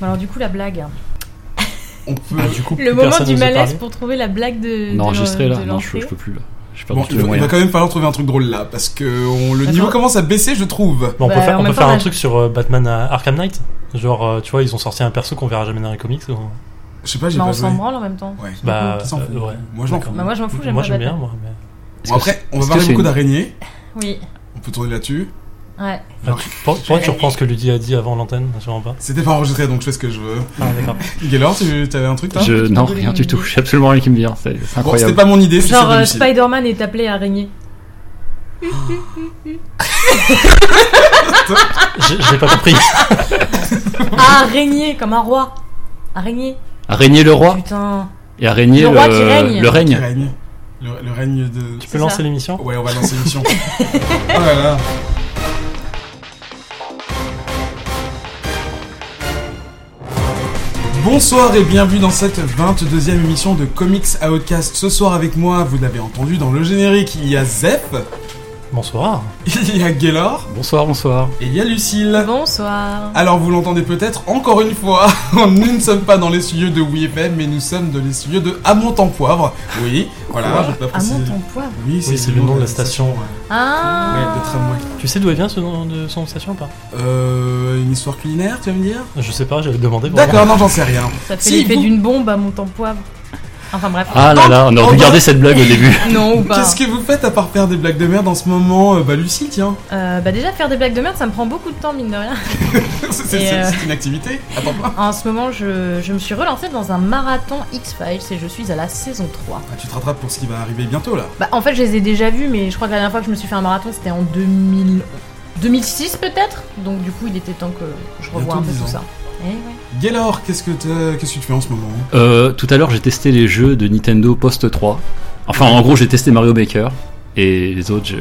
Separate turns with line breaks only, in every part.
Bon, alors, du coup, la blague.
On peut.
Ah, du coup,
Le
plus
moment
personne
du
nous a
malaise
parlé.
pour trouver la blague de. de
Enregistré là
de
Non, je, je peux plus là. Perdu
Bon,
tous
il
les
va, il va
moyens.
quand même falloir trouver un truc drôle là, parce que on- le
Attends.
niveau commence à baisser, je trouve.
Bon, on
Bah,
peut faire,
en
on
même
peut
temps,
faire un
là,
truc sur euh, Batman à Arkham Knight. Genre, euh, tu vois, ils ont sorti un perso qu'on verra jamais dans les comics. ou-
Je sais pas, j'ai
Bah,
pas
on
joué.
s'en branle en même temps.
Ouais.
Bah,
Qui s'en fout
euh, ouais.
Moi, je m'en
D'accord.
fous.
Bah, moi, je m'en fous, j'aime
Moi,
pas
j'aime bien,
Batman.
moi. mais-
Est-ce
Bon,
que
après, on va
est-ce que
parler
c'est
beaucoup
une-
d'araignées.
Oui.
On peut tourner là-dessus.
Ouais.
Ah, tu- pour- Pourquoi tu reprends ce que Ludy a dit avant l'antenne Je comprends pas.
C'était pas enregistré, donc je fais ce que je veux.
Ah, d'accord.
Gaylor, tu avais un truc toi?
Je... Non, rien du tout. J'ai absolument rien qui me vient. C'est c'est
Bon, c'était
incroyable.
pas mon idée, c'est
Genre, euh. Spider-Man est appelé araignée.
J'ai j'ai pas compris.
Araignée, comme un roi. Araignée.
Araignée le roi
Putain.
et araignée
Le
le,
roi qui règne.
le
Qui
règne.
règne. Le, le règne de.
Tu peux lancer l'émission?
Ouais, on va lancer l'émission. oh là là. Bonsoir et bienvenue dans cette 22e émission de Comics Outcast. Ce soir avec moi, vous l'avez entendu dans le générique, il y a Zep,
Bonsoir.
il y a Gaylor
Bonsoir, bonsoir.
et il y a Lucille.
Bonsoir.
Alors vous l'entendez peut-être encore une fois, nous ne sommes pas dans les studios de WeFM, mais nous sommes dans les studios de Amont en Poivre. Oui, voilà, je vais pas préciser.
mon ton poivre.
Oui,
Oui, c'est le nom de la station.
ouais.
Ah.
Ouais, de tramway.
Tu sais d'où elle vient ce nom de son station ou pas?
Euh, une histoire culinaire, tu vas me dire?
Je sais pas, j'avais demandé. pour
D'accord, non, j'en sais rien.
Ça fait
Si,
l'effet
vous-
d'une bombe à mon temps poivre. Enfin bref.
Ah là là, on aurait dû
bah.
garder cette blague au début.
Non ou pas.
Qu'est-ce que vous faites à part faire des blagues de merde en ce moment Euh, Bah Lucie, tiens.
Euh, bah déjà faire des blagues de merde, ça me prend beaucoup de temps mine de rien.
c'est
euh,
une activité. Attends pas.
En ce moment, je, je me suis relancée dans un marathon X-Files et je suis à la saison 3.
Ah, tu te rattrapes pour ce qui va arriver bientôt là.
Bah en fait, je les ai déjà vus, mais je crois que la dernière fois que je me suis fait un marathon, c'était en 2000... 2006 peut-être. Donc du coup, il était temps que je revoie un peu
10
tout ça. Eh ouais.
Gaylor, qu'est-ce que qu'est-ce que tu fais en ce moment?
Euh, tout à l'heure, j'ai testé les jeux de Nintendo Post 3. Enfin, en gros, j'ai testé Mario Maker. Et les autres, je-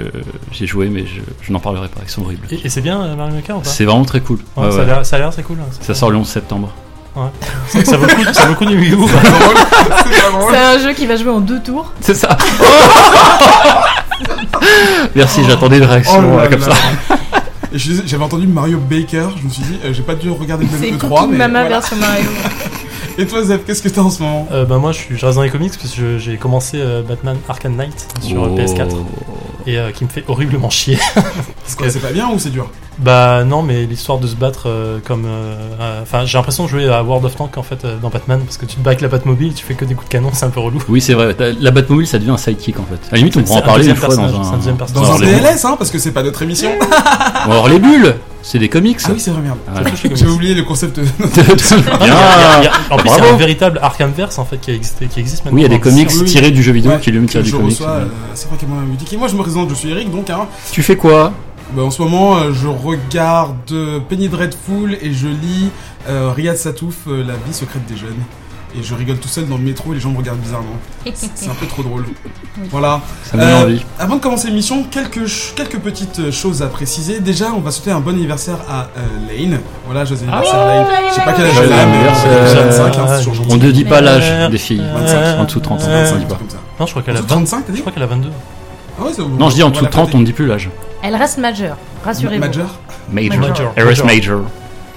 j'ai joué, mais je, je n'en parlerai pas. Ils sont horribles.
Et, et c'est bien euh, Mario Maker ou pas?
C'est vraiment très cool.
Ouais,
Ouais,
ça,
ouais.
a l'air- ça a l'air très cool. hein.
Ça sort le 11 septembre.
C'est vrai que ça vaut le coup, ça vaut du Wii U.
C'est.
C'est un jeu qui va jouer en deux tours.
C'est ça Merci, j'attendais une réaction
Oh là
euh, comme
là.
ça.
J'avais entendu Mario Baker, je me suis dit, euh, j'ai pas dû regarder le
C'est
même
Cooking
3 mais
Mama
voilà.
version Mario.
Et toi Zep, qu'est-ce que t'as en ce moment?
Euh, bah moi je, suis, je reste dans les comics parce que j'ai commencé euh, Batman Arkham Knight sur euh,
Oh.
PS4 et euh, qui me fait horriblement chier.
C'est quoi, c'est pas bien ou c'est dur?
Bah non mais l'histoire de se battre euh, comme... euh, euh, Enfin j'ai l'impression de jouer à World of Tanks en fait euh, dans Batman parce que tu te bats avec la Batmobile, tu fais que des coups de canon, c'est un peu relou.
Oui, c'est vrai. La Batmobile, ça devient un sidekick en fait. À la limite, on pourra en parler une fois dans
un
un.
deuxième
Dans un DLS, hein, parce que c'est pas notre émission.
Alors les bulles C'est des comics
ah oui, c'est vrai, merde.
Voilà.
J'ai oublié le concept de...
Il y a- il y a- il y a- en plus, il y a
Bravo.
un véritable Arkhamverse en fait qui, a existé, qui existe maintenant.
Oui, il y a des comics
oui.
tirés du jeu vidéo
Ouais,
qui lui-même tirent du comics.
euh, c'est vrai qu'elle m'a dit. Et moi je me présente, je suis Eric, donc hein,
Tu fais quoi
Bah, en ce moment, euh, je regarde euh, Penny Dreadful et je lis euh, Riyad Satouf, La vie secrète des jeunes. Et je rigole tout seul dans le métro et les gens me regardent bizarrement. C'est un peu trop drôle. Voilà.
Ça me donne
Euh,
envie.
Avant de commencer l'émission, quelques, quelques petites choses à préciser. Déjà, on va souhaiter un bon anniversaire à euh, Lane. Voilà, joyeux anniversaire
Ah,
Lane. Je sais pas quel âge elle a, mais
anniversaire.
euh, 25, hein, c'est toujours gentil.
On ne dit pas l'âge des filles.
euh,
25,
en dessous de 30 ans,
euh,
on
25,
dit pas.
Non, je crois qu'elle a
En dessous de
20.
35, t'as
Je crois qu'elle a 22.
Ah ouais, c'est-
Non, je dis en
on
dessous de
la
30, on ne dit plus l'âge.
Elle reste majeure, rassurez-vous.
Major.
Major.
Major.
RS Major.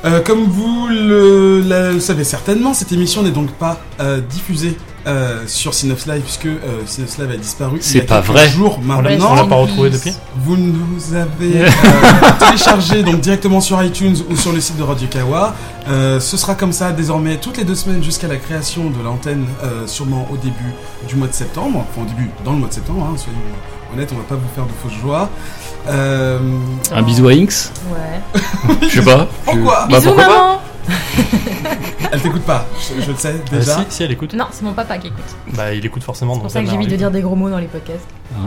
Euh, comme vous le, la- le savez certainement, cette émission n'est donc pas euh, diffusée euh, sur Synops Live puisque euh, Synops Live a disparu. il y
C'est
a
pas
quelques
vrai.
Ouais,
maintenant.
on l'a pas retrouvé depuis
Vous nous avez euh, téléchargé donc directement sur iTunes ou sur le site de Radio Kawa. Euh, ce sera comme ça désormais toutes les deux semaines jusqu'à la création de l'antenne, euh, sûrement au début du mois de septembre. Enfin, au début, dans le mois de septembre, hein, soyons honnêtes, on va pas vous faire de fausses joies. Euh,
Un bisou à Inks
Ouais.
Je sais pas. Je-
Pourquoi
Bah,
Bisous
pourquoi pas
maman
Elle t'écoute pas, je, je le sais
Euh,
déjà.
si, si, elle écoute.
Non, c'est mon papa qui écoute.
Bah, il écoute forcément.
C'est pour ça que j'évite de dire des gros mots dans les podcasts.
Ah.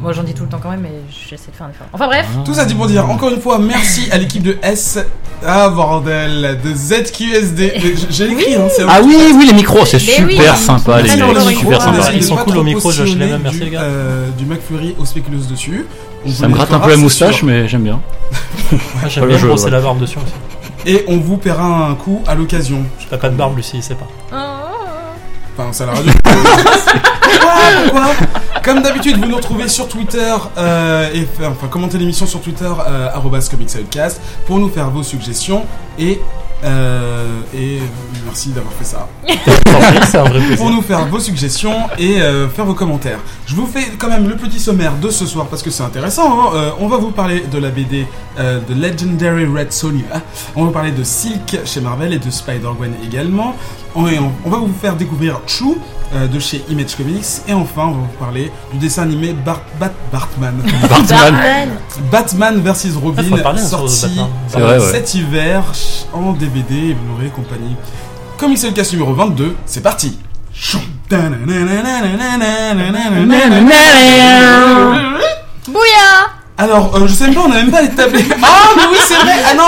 Moi j'en dis tout le temps quand même, mais j'essaie de faire un effort. Enfin bref,
Tout ça dit pour dire, encore une fois, merci à l'équipe de S. Ah bordel, de ZQSD. J'ai écrit, hein, c'est
Ah oui, oui, les micros, c'est
oui,
super sympa, les
le
super sympa.
hein,
Ils sont cool au micro, je les aime, merci
du,
les gars.
euh, du McFlurry aux spéculoos dessus.
Ça me gratte un peu la
c'est
moustache, mais j'aime bien.
Ah, J'aime bien
je-
brosser la barbe dessus aussi.
Et on vous paiera un coup à l'occasion.
T'as pas de barbe, Lucie, il sait pas.
Enfin, ça la radio. Pourquoi? Pourquoi? Comme d'habitude, vous nous retrouvez sur Twitter euh, et enfin commentez l'émission sur Twitter euh, pour nous faire vos suggestions et euh, et Merci d'avoir fait ça.
Un vrai plaisir.
Pour nous faire vos suggestions et euh, faire vos commentaires. Je vous fais quand même le petit sommaire de ce soir parce que c'est intéressant. hein. Euh, on va vous parler de la BD euh, de Legendary Red Sonia. On va vous parler de Silk chez Marvel et de Spider-Gwen également. On, on- on va vous faire découvrir euh, de chez Image Comics. Et enfin, on va vous parler du dessin animé Bar- Bat- Bartman.
Bartman.
Batman.
Batman vs Robin,
Ah,
sorti
ouais.
cet hiver en DVD et Blu-ray et compagnie. Comme il c'est le cas numéro 22, c'est parti
Bouya
Alors, euh, je sais même pas, on a même pas les tablés. Ah, mais oui, c'est vrai Ah non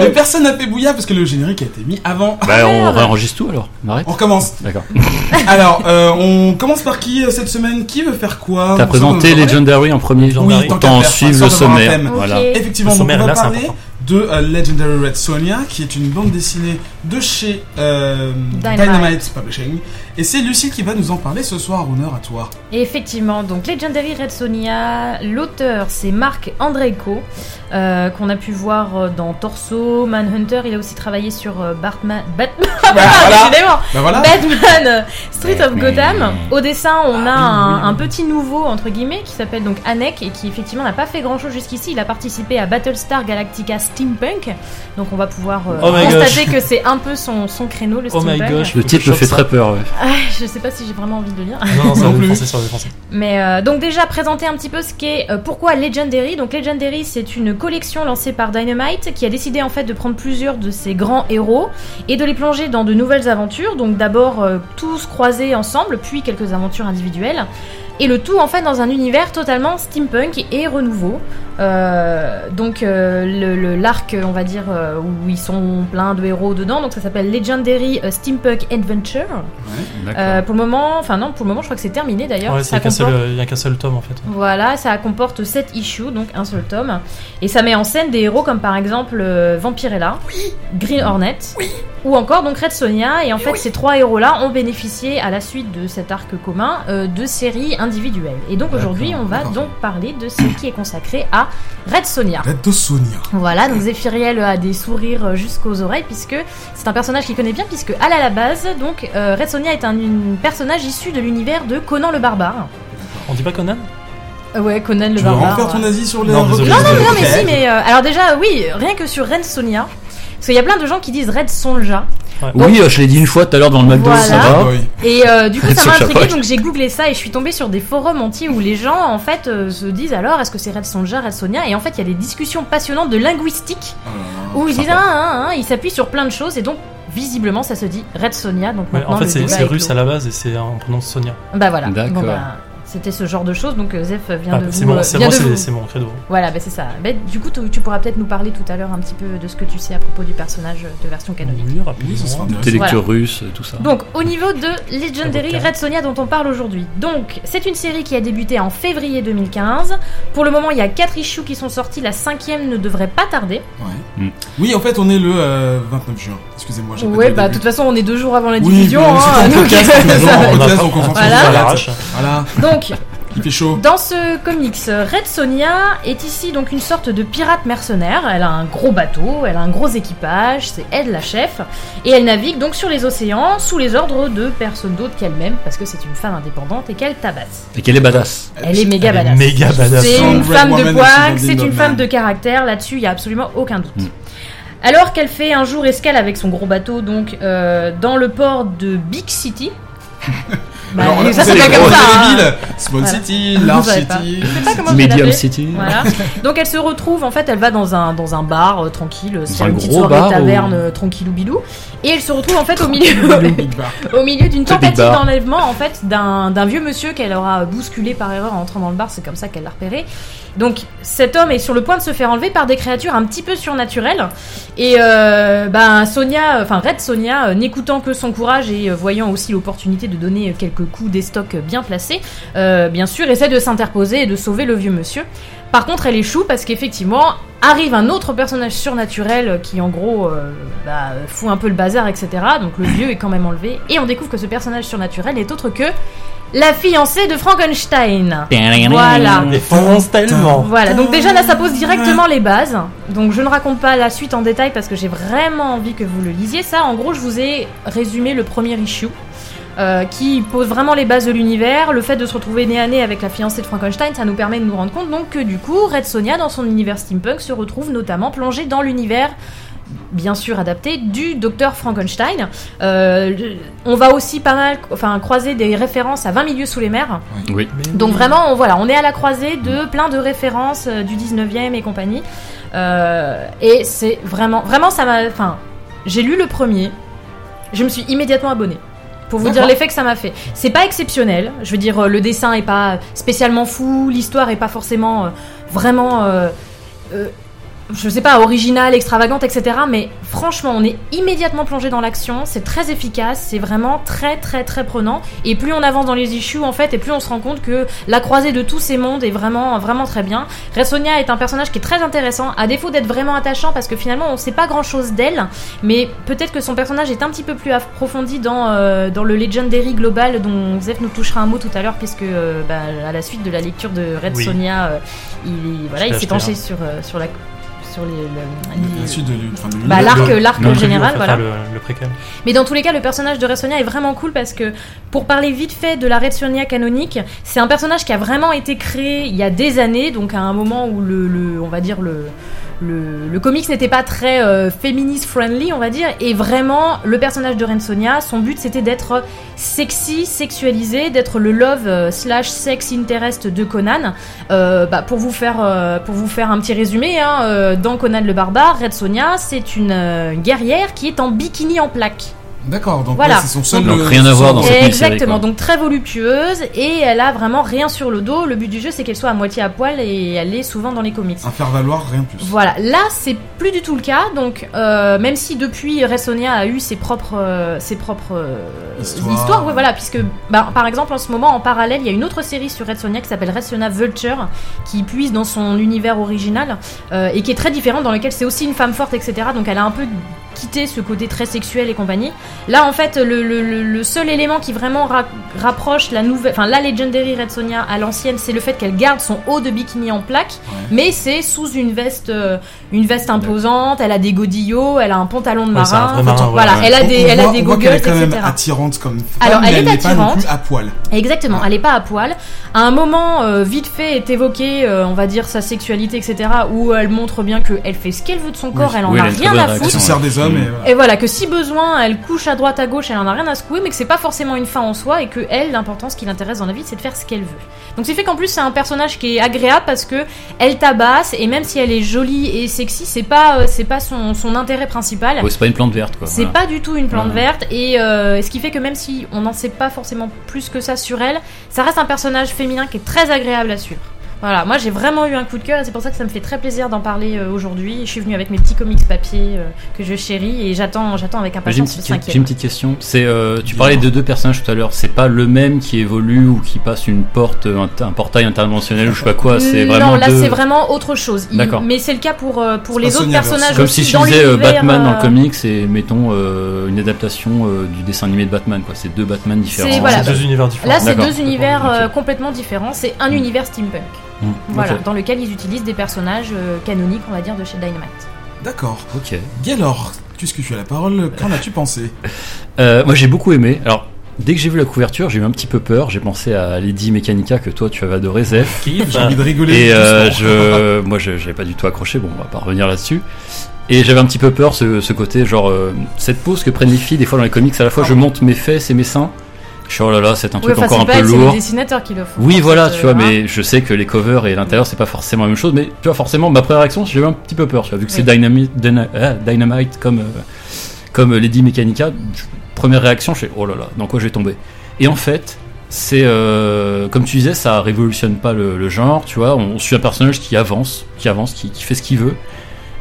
Mais personne n'a fait bouillard parce que le générique a été mis avant.
Bah, on réenregistre tout alors. On arrête
On recommence.
D'accord.
Alors, euh, on commence par qui euh, cette semaine? Qui veut faire quoi?
T'as présenté Legendary en premier.
Oui, tant qu'à
suivre le sommaire. Voilà.
Effectivement,
Le
donc on va
là,
parler de Legendary Red Sonia, qui est une bande dessinée de chez euh,
Dynamite.
Dynamite. Publishing. Et c'est Lucille qui va nous en parler ce soir. Honneur à toi.
Et effectivement, donc Legendary Red Sonia, l'auteur c'est Marc Andreyko, euh, qu'on a pu voir euh, dans Torso, Manhunter, il a aussi travaillé sur euh, Batman, Batman,
voilà.
décidément,
Bah voilà.
Batman Street of. Gotham. Au dessin, on a
Ah, oui,
un,
oui.
un petit nouveau, entre guillemets, qui s'appelle donc Anek et qui effectivement n'a pas fait grand chose jusqu'ici. Il a participé à Battlestar Galactica Steampunk, donc on va pouvoir euh,
Oh
constater que c'est un peu son, son créneau, le
Oh my gosh.
Le titre me fait très peur. ouais.
Ah, je sais pas si j'ai vraiment envie de le lire.
Non, non, ça
Non
va
plus.
défoncer sur le français.
Mais euh, donc déjà présenter un petit peu ce qu'est euh, pourquoi Legendary. Donc Legendary c'est une collection lancée par Dynamite qui a décidé en fait de prendre plusieurs de ses grands héros et de les plonger dans de nouvelles aventures. Donc d'abord euh, tous croisés ensemble, puis quelques aventures individuelles. Et le tout en fait dans un univers totalement steampunk et renouveau. Euh, donc euh, le- le- l'arc on va dire euh, où ils sont plein de héros dedans. Donc ça s'appelle Legendary euh, Steampunk Adventure. Euh, pour le moment, enfin non pour le moment je crois que c'est terminé d'ailleurs.
Ouais, il n'y a qu'un seul,
comporte-
il y a qu'un seul tome en fait.
voilà, ça comporte 7 issues, donc un seul tome. Et ça met en scène des héros comme par exemple euh, Vampirella, Green Hornet, ou encore donc Red Sonia. Et en fait, ces trois héros-là ont bénéficié à la suite de cet arc commun euh, de séries individuelles. Et donc aujourd'hui, on va donc parler de ce qui est consacré à Red Sonia.
Red de Sonia.
Voilà, donc Zéphiriel a des sourires euh, jusqu'aux oreilles puisque c'est un personnage qu'il connaît bien puisque à la base, donc euh, Red Sonia est un, personnage issu de l'univers de Conan le barbare.
On dit pas Conan?
Euh, Ouais, Conan le
Tu veux
barbare.
refaire ton avis sur les
Non, Non,
Non, mais si, mais euh, alors déjà, oui, rien que sur Red Sonia, parce qu'il y a plein de gens qui disent Red Sonja,
Oui, euh, je l'ai dit une fois tout à l'heure dans le McDo,
Voilà.
ça
Ah,
va.
boy.
et euh, du coup ça m'a intrigué, donc j'ai googlé ça et je suis tombée sur des forums entiers où les gens en fait euh, se disent alors est-ce que c'est Red Sonja, Red Sonia, et en fait il y a des discussions passionnantes de linguistique
Oh là.
où ils disent ah, ah, ah, ils s'appuient sur plein de choses et donc visiblement ça se dit Red Sonia, donc
Ouais, En fait, c'est russe à la base et c'est on prononce Sonia.
Bah voilà,
D'accord.
Bon, bah, c'était ce genre de choses, donc euh, Zef vient
Ah,
de
c'est
vous,
mon,
euh,
c'est mon credo.
Voilà, bah c'est ça. Bah, du coup, tu, pourras peut-être nous parler tout à l'heure un petit peu de ce que tu sais à propos du personnage de version canonique.
Oui, rapidement.
Oui, ce sera
Tes
intéressant.
lectures russes, tout ça.
Donc, au niveau de Legendary. Red Sonia dont on parle aujourd'hui. Donc, c'est une série qui a débuté en février 2015. Pour le moment, il y a 4 issues qui sont sortis. La cinquième ne devrait pas tarder.
Ouais.
Mm.
Oui, en fait, on est le euh, 29 juin. Excusez-moi, j'ai pas
Ouais, bah, de toute façon, on est deux jours avant la
Oui,
diffusion.
c'est
hein, donc,
On
donc on s'en fout.
Voilà.
Voilà.
l'arrache.
Donc,
il fait chaud.
Dans ce comics, Red Sonia est ici donc une sorte de pirate mercenaire. Elle a un gros bateau, elle a un gros équipage, c'est elle la chef, et elle navigue donc sur les océans sous les ordres de personne d'autre qu'elle-même parce que c'est une femme indépendante et qu'elle tabasse.
Et qu'elle est badass.
Elle est méga
Elle est
badass.
méga badass.
C'est une femme de poids, c'est une femme de caractère, là-dessus il y a absolument aucun doute.
Mm.
Alors qu'elle fait un jour escale avec son gros bateau donc euh, dans le port de Big City. Bah,
Alors,
ça
vous
s'appelle comme ça. hein.
Small
Voilà.
City, Large. City.
Pas
Medium. City.
Voilà. Donc elle se retrouve, en fait, elle va dans un, dans un bar euh, tranquille, c'est
un
une petite
gros
soirée
bar
taverne
ou-
euh, tranquillou bilou, et elle se retrouve en fait au milieu, au milieu d'une tentative d'enlèvement en fait d'un d'un vieux monsieur qu'elle aura bousculé par erreur en entrant dans le bar, c'est comme ça qu'elle l'a repéré. Donc cet homme est sur le point de se faire enlever par des créatures un petit peu surnaturelles, et euh, ben Sonia, enfin Red Sonia, euh, n'écoutant que son courage et euh, voyant aussi l'opportunité de donner quelques coups d'estoc bien placés, euh, bien sûr essaie de s'interposer et de sauver le vieux monsieur. Par contre, elle échoue parce qu'effectivement, arrive un autre personnage surnaturel qui, en gros, euh, bah, fout un peu le bazar, etc. Donc le vieux est quand même enlevé. Et on découvre que ce personnage surnaturel n'est autre que la fiancée de Frankenstein. Voilà.
Défonce tellement.
Voilà, donc déjà là ça pose directement les bases. Donc je ne raconte pas la suite en détail parce que j'ai vraiment envie que vous le lisiez. Ça, en gros, je vous ai résumé le premier issue. euh, qui pose vraiment les bases de l'univers. Le fait de se retrouver nez à nez avec la fiancée de Frankenstein, ça nous permet de nous rendre compte donc que du coup, Red Sonia, dans son univers steampunk, se retrouve notamment plongée dans l'univers bien sûr adapté du docteur Frankenstein. Euh, on va aussi pas mal enfin, croiser des références à 20 milieux sous les mers.
Oui.
Donc vraiment, on, voilà, on est à la croisée de plein de références euh, du 19e et compagnie. Euh, et c'est vraiment, vraiment, ça m'a. Enfin, j'ai lu le premier, je me suis immédiatement abonné. Pour vous dire l'effet que ça m'a fait. C'est pas exceptionnel. Je veux dire, le dessin est pas spécialement fou, l'histoire est pas forcément euh, vraiment. euh, euh, je sais pas, originale, extravagante, etc. Mais franchement, on est immédiatement plongé dans l'action. C'est très efficace. C'est vraiment très, très, très prenant. Et plus on avance dans les issues, en fait, et plus on se rend compte que la croisée de tous ces mondes est vraiment, vraiment très bien. Resonia est un personnage qui est très intéressant, à défaut d'être vraiment attachant, parce que finalement, on sait pas grand chose d'elle. Mais peut-être que son personnage est un petit peu plus approfondi dans, euh, dans le Legendary global, dont Zef nous touchera un mot tout à l'heure, puisque euh, bah, à la suite de la lecture de Red
Oui.
Sonia, euh, il, voilà,
Je
il s'est penché sur, sur la. Sur les, bah, l'arc,
non,
général, voilà.
le, le préquel.
Mais dans tous les cas, le personnage de Red Sonja est vraiment cool parce que, pour parler vite fait de la Red Sonja canonique, c'est un personnage qui a vraiment été créé il y a des années, donc à un moment où le, le- on va dire le le, comics n'était pas très euh, féministe friendly, on va dire, et vraiment le personnage de Red Sonja, son but c'était d'être sexy, sexualisé, d'être le love euh, slash sex interest de Conan. Euh, bah, pour vous faire euh, pour vous faire un petit résumé, hein, dans Conan le barbare, Red Sonja c'est une euh, guerrière qui est en bikini en plaque.
D'accord, donc
Voilà.
ouais, c'est son seul.
Donc,
euh,
rien à voir dans cette
Exactement, donc très voluptueuse et elle a vraiment rien sur le dos. Le but du jeu c'est qu'elle soit à moitié à poil et elle est souvent dans les comics.
Un faire valoir, rien de plus.
Voilà, là c'est plus du tout le cas. Donc euh, même si depuis Resonia a eu ses propres euh, ses propres euh,
Histoires.
histoires, ouais, voilà, puisque bah, par exemple en ce moment en parallèle il y a une autre série sur Red Sonja qui s'appelle Red Sonja Vulture qui puise dans son univers original euh, et qui est très différente dans lequel c'est aussi une femme forte etc. Donc elle a un peu quitté ce côté très sexuel et compagnie. Là en fait le, le- le- le seul élément qui vraiment ra- rapproche la nouvelle, enfin la Legendary Red Sonja à l'ancienne, c'est le fait qu'elle garde son haut de bikini en plaque,
Ouais.
mais c'est sous une veste, euh, une veste imposante. Elle a des godillots, elle a un pantalon de
Ouais, c'est un
marin.
vrai marin, ouais,
voilà,
ouais.
elle a des,
on
elle a des goggles,
est quand même
etc.
attirante comme femme,
Alors, elle est
elle n'est pas non
attirante.
plus à poil.
Exactement, elle est pas à poil. À un moment, euh, vite fait, est évoqué, euh, on va dire, sa sexualité, etc., où elle montre bien qu'elle fait ce qu'elle veut de son corps, elle en
Oui,
a
elle
rien à
bonne
Elle
foutre.
se sert des hommes
Mm.
Et voilà,
que si besoin, elle couche à droite, à gauche, elle en a rien à secouer, mais que c'est pas forcément une fin en soi, et que elle, l'important, ce qui l'intéresse dans la vie, c'est de faire ce qu'elle veut. Donc c'est fait qu'en plus, c'est un personnage qui est agréable parce que elle tabasse, et même si elle est jolie et sexy, c'est pas, euh, c'est pas son, son intérêt principal.
Ouais, c'est pas une plante verte, quoi.
C'est
voilà.
pas du tout une plante
Ouais.
verte et euh, ce qui fait que même si on n'en sait pas forcément plus que ça sur elle, ça reste un personnage féminin qui est très agréable à suivre. Voilà, moi j'ai vraiment eu un coup de cœur et c'est pour ça que ça me fait très plaisir d'en parler euh, aujourd'hui. Je suis venue avec mes petits comics papier euh, que je chéris et j'attends, j'attends avec impatience le
petite, j'ai une
cinquième.
petite question. C'est, euh, tu parlais de deux personnages tout à l'heure. C'est pas le même qui évolue ou qui passe une porte, un, un portail interdimensionnel ou je sais pas quoi. C'est
non,
vraiment
là
deux-
c'est vraiment autre chose. Il-
D'accord.
Mais c'est le cas pour, euh, pour les autres personnages.
Comme
aussi
si je disais euh, Batman dans
euh,
le comics et mettons euh, une adaptation euh, du dessin animé de Batman. Quoi. C'est deux Batman différents.
C'est- voilà,
C'est deux univers différents.
Là, c'est
D'accord.
deux univers euh, complètement différents. C'est un
Mm.
univers steampunk.
Hmm,
Voilà, dans lequel ils utilisent des personnages euh, canoniques, on va dire, de chez Dynamite.
D'accord.
Ok.
Gaylor, puisque tu as la parole, qu'en as-tu pensé
Euh, moi j'ai beaucoup aimé. Alors dès que j'ai vu la couverture, j'ai eu un petit peu peur. J'ai pensé à Lady Mechanica que toi tu avais adoré, Zef.
J'ai envie de rigoler.
Et euh, je, moi, je j'avais pas du tout accroché. Bon, on va pas revenir là-dessus. Et j'avais un petit peu peur ce, ce côté, genre euh, cette pose que prennent les filles des fois dans les comics. À la fois, je monte mes fesses et mes seins. Je oh là là, c'est un
Oui,
truc
enfin,
encore un
pas
peu
elle, c'est
lourd.
dessinateurs qui le font.
Oui, voilà,
c'est,
tu vois,
euh,
mais je sais que les covers et l'intérieur c'est pas forcément la même chose. Mais tu vois, forcément, ma première réaction, j'ai eu un petit peu peur. Tu vois, vu que c'est
Oui.
Dynamite, Dyna- Dynamite comme euh, comme Lady Mechanica, première réaction, je fais oh là là, dans quoi je vais tomber. Et en fait, c'est euh, comme tu disais, ça révolutionne pas le, le genre. Tu vois, on, suit un personnage qui avance, qui avance, qui, qui fait ce qu'il veut.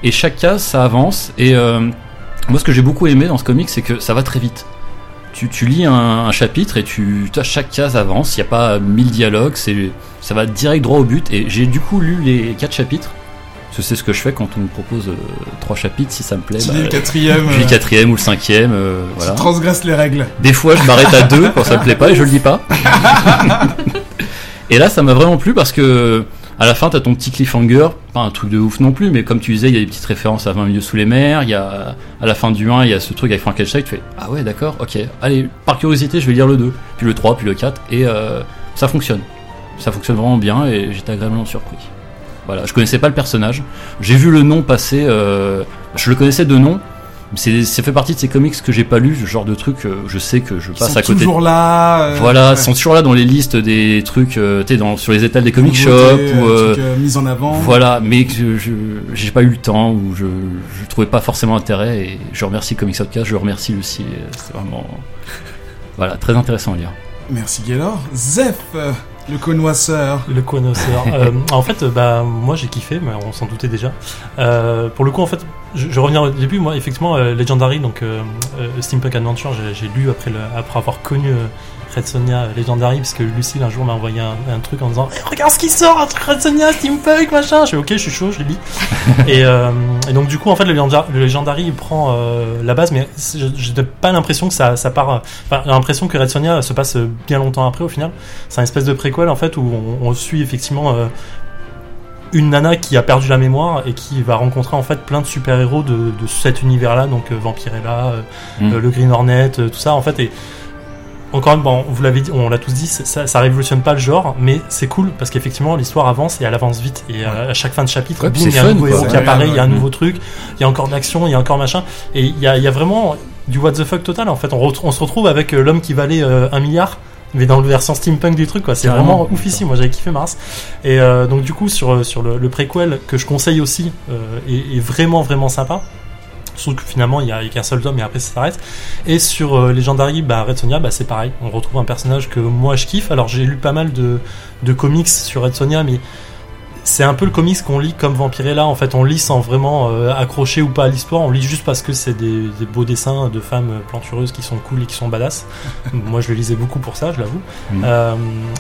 Et chaque case, ça avance. Et euh, moi, ce que j'ai beaucoup aimé dans ce comic, c'est que ça va très vite. Tu, tu lis un, un chapitre et tu, tu as chaque case avance. Il n'y a pas mille dialogues. C'est, ça va direct droit au but. Et j'ai du coup lu les quatre chapitres Parce que c'est ce que je fais quand on me propose euh, trois chapitres, si ça me plaît.
Tu
bah,
lis le quatrième.
lis le
euh,
quatrième ou le cinquième, euh,
Tu
voilà.
transgresses les règles.
Des fois, je m'arrête à deux quand ça me plaît pas et je le dis pas. et là, ça m'a vraiment plu parce que à la fin, t'as ton petit cliffhanger, pas un truc de ouf non plus, mais comme tu disais, il y a des petites références à 20 milieux sous les mers. Il y a à la fin du 1, il y a ce truc avec Frankenstein. Tu fais ah ouais, d'accord, ok. Allez, par curiosité, je vais lire le 2, puis le 3, puis le 4, et euh, ça fonctionne. Ça fonctionne vraiment bien et j'étais agréablement surpris. Voilà, je connaissais pas le personnage. J'ai vu le nom passer. euh, je le connaissais de nom. C'est, ça fait partie de ces comics que j'ai pas lu, ce genre de truc. euh, je sais que je
Ils
passe
sont
à côté.
toujours là. euh,
Voilà,
ouais.
ils sont toujours là dans les listes des trucs, euh, tu dans- sur les étals des comic shops ou
euh,
euh,
trucs, euh, mis en avant.
voilà, mais que je j'ai pas eu le temps ou je je trouvais pas forcément intérêt et je remercie Comics Podcast, je remercie Lucie, c'est vraiment voilà très intéressant à lire.
Merci Gaylor. Zef, euh, le connoisseur.
Le connoisseur. Euh, en fait, euh, bah, moi j'ai kiffé, mais on s'en doutait déjà. Euh, pour le coup, en fait, je, je reviens au début. Moi, effectivement, euh, Legendary, donc Steampunk Adventure, j'ai- lu après, le, après avoir connu Red Sonia euh, Legendary, parce que Lucille un jour m'a envoyé un, un truc en disant Eh, Regarde ce qui sort, un truc Red Sonia, Steampunk, machin. Je fais Ok, je suis chaud, je l'ai lu. et, euh, et donc, du coup, en fait, le Legendary, le Legendary il prend euh, la base, mais je n'ai pas l'impression que ça, ça part. Enfin, j'ai l'impression que Red Sonia se passe bien longtemps après au final. C'est un espèce de préquel en fait où on, on suit effectivement euh, une nana qui a perdu la mémoire et qui va rencontrer en fait plein de super-héros de, de cet univers-là, donc Vampirella,
Mm.
le Green Hornet, tout ça en fait. Et encore une fois, bon, vous l'avez dit, on l'a tous dit, ça, ça révolutionne pas le genre, mais c'est cool parce qu'effectivement l'histoire avance et elle avance vite. Et euh, à chaque fin de chapitre,
Ouais, puis
boum, il y a un nouveau héros qui apparaît, il y a un nouveau truc, il y a encore de l'action, il y a encore machin. Et il y a, il y a vraiment du what the fuck total en fait. On, se retrouve avec euh, l'homme qui valait euh, un milliard. Mais dans le version steampunk du truc, quoi, c'est vraiment ouf ici. Moi, j'avais kiffé Mars. Et euh, donc, du coup, sur sur le, le préquel que je conseille aussi, euh, est, est vraiment vraiment sympa. Sauf que finalement, il y a, il y a qu'un seul tome et après ça s'arrête. Et sur euh, Legendary, bah, Red Sonia, bah, c'est pareil. On retrouve un personnage que moi je kiffe. Alors, j'ai lu pas mal de de comics sur Red Sonia, mais c'est un peu le comics qu'on lit comme Vampirella. En fait, on lit sans vraiment euh, accrocher ou pas à l'histoire. On lit juste parce que c'est des, des beaux dessins de femmes euh, plantureuses qui sont cool et qui sont badass. Moi, je le lisais beaucoup pour ça, je l'avoue. Euh,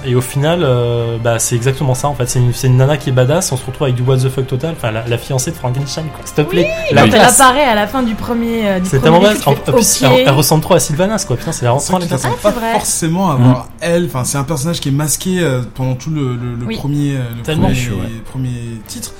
et au final, euh, bah, c'est exactement ça. En fait, c'est une, c'est une nana qui est badass. On se retrouve avec du what the fuck total. Enfin, la, la fiancée de Frankenstein, quoi. S'il te plaît.
Quand
la
elle apparaît à la fin du premier. euh, du
C'est
premier
tellement badass. Elle, elle ressemble trop à Sylvanas, quoi. Putain, c'est la
t'attends
Ah,
pas
c'est vrai.
forcément à voir elle. Enfin, c'est un personnage qui est masqué pendant tout le, le, le
Oui.
premier, le
Tellement
premier,
chaud, ouais.
premier titre.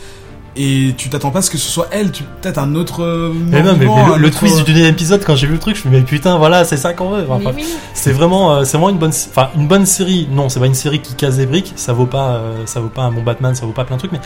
Et tu t'attends pas à ce que ce soit elle. Tu peut-être un autre. euh,
Mais non, mais,
mouvement,
mais
un
le, le
autre-
twist du dernier épisode, quand j'ai vu le truc, je me suis dit, mais putain, voilà, c'est ça qu'on veut. Enfin,
Mais oui.
C'est vraiment, euh, c'est vraiment une bonne, enfin une bonne série. Non, c'est pas une série qui casse des briques. Ça vaut pas, euh, ça vaut pas un bon Batman, ça vaut pas plein de trucs. Mais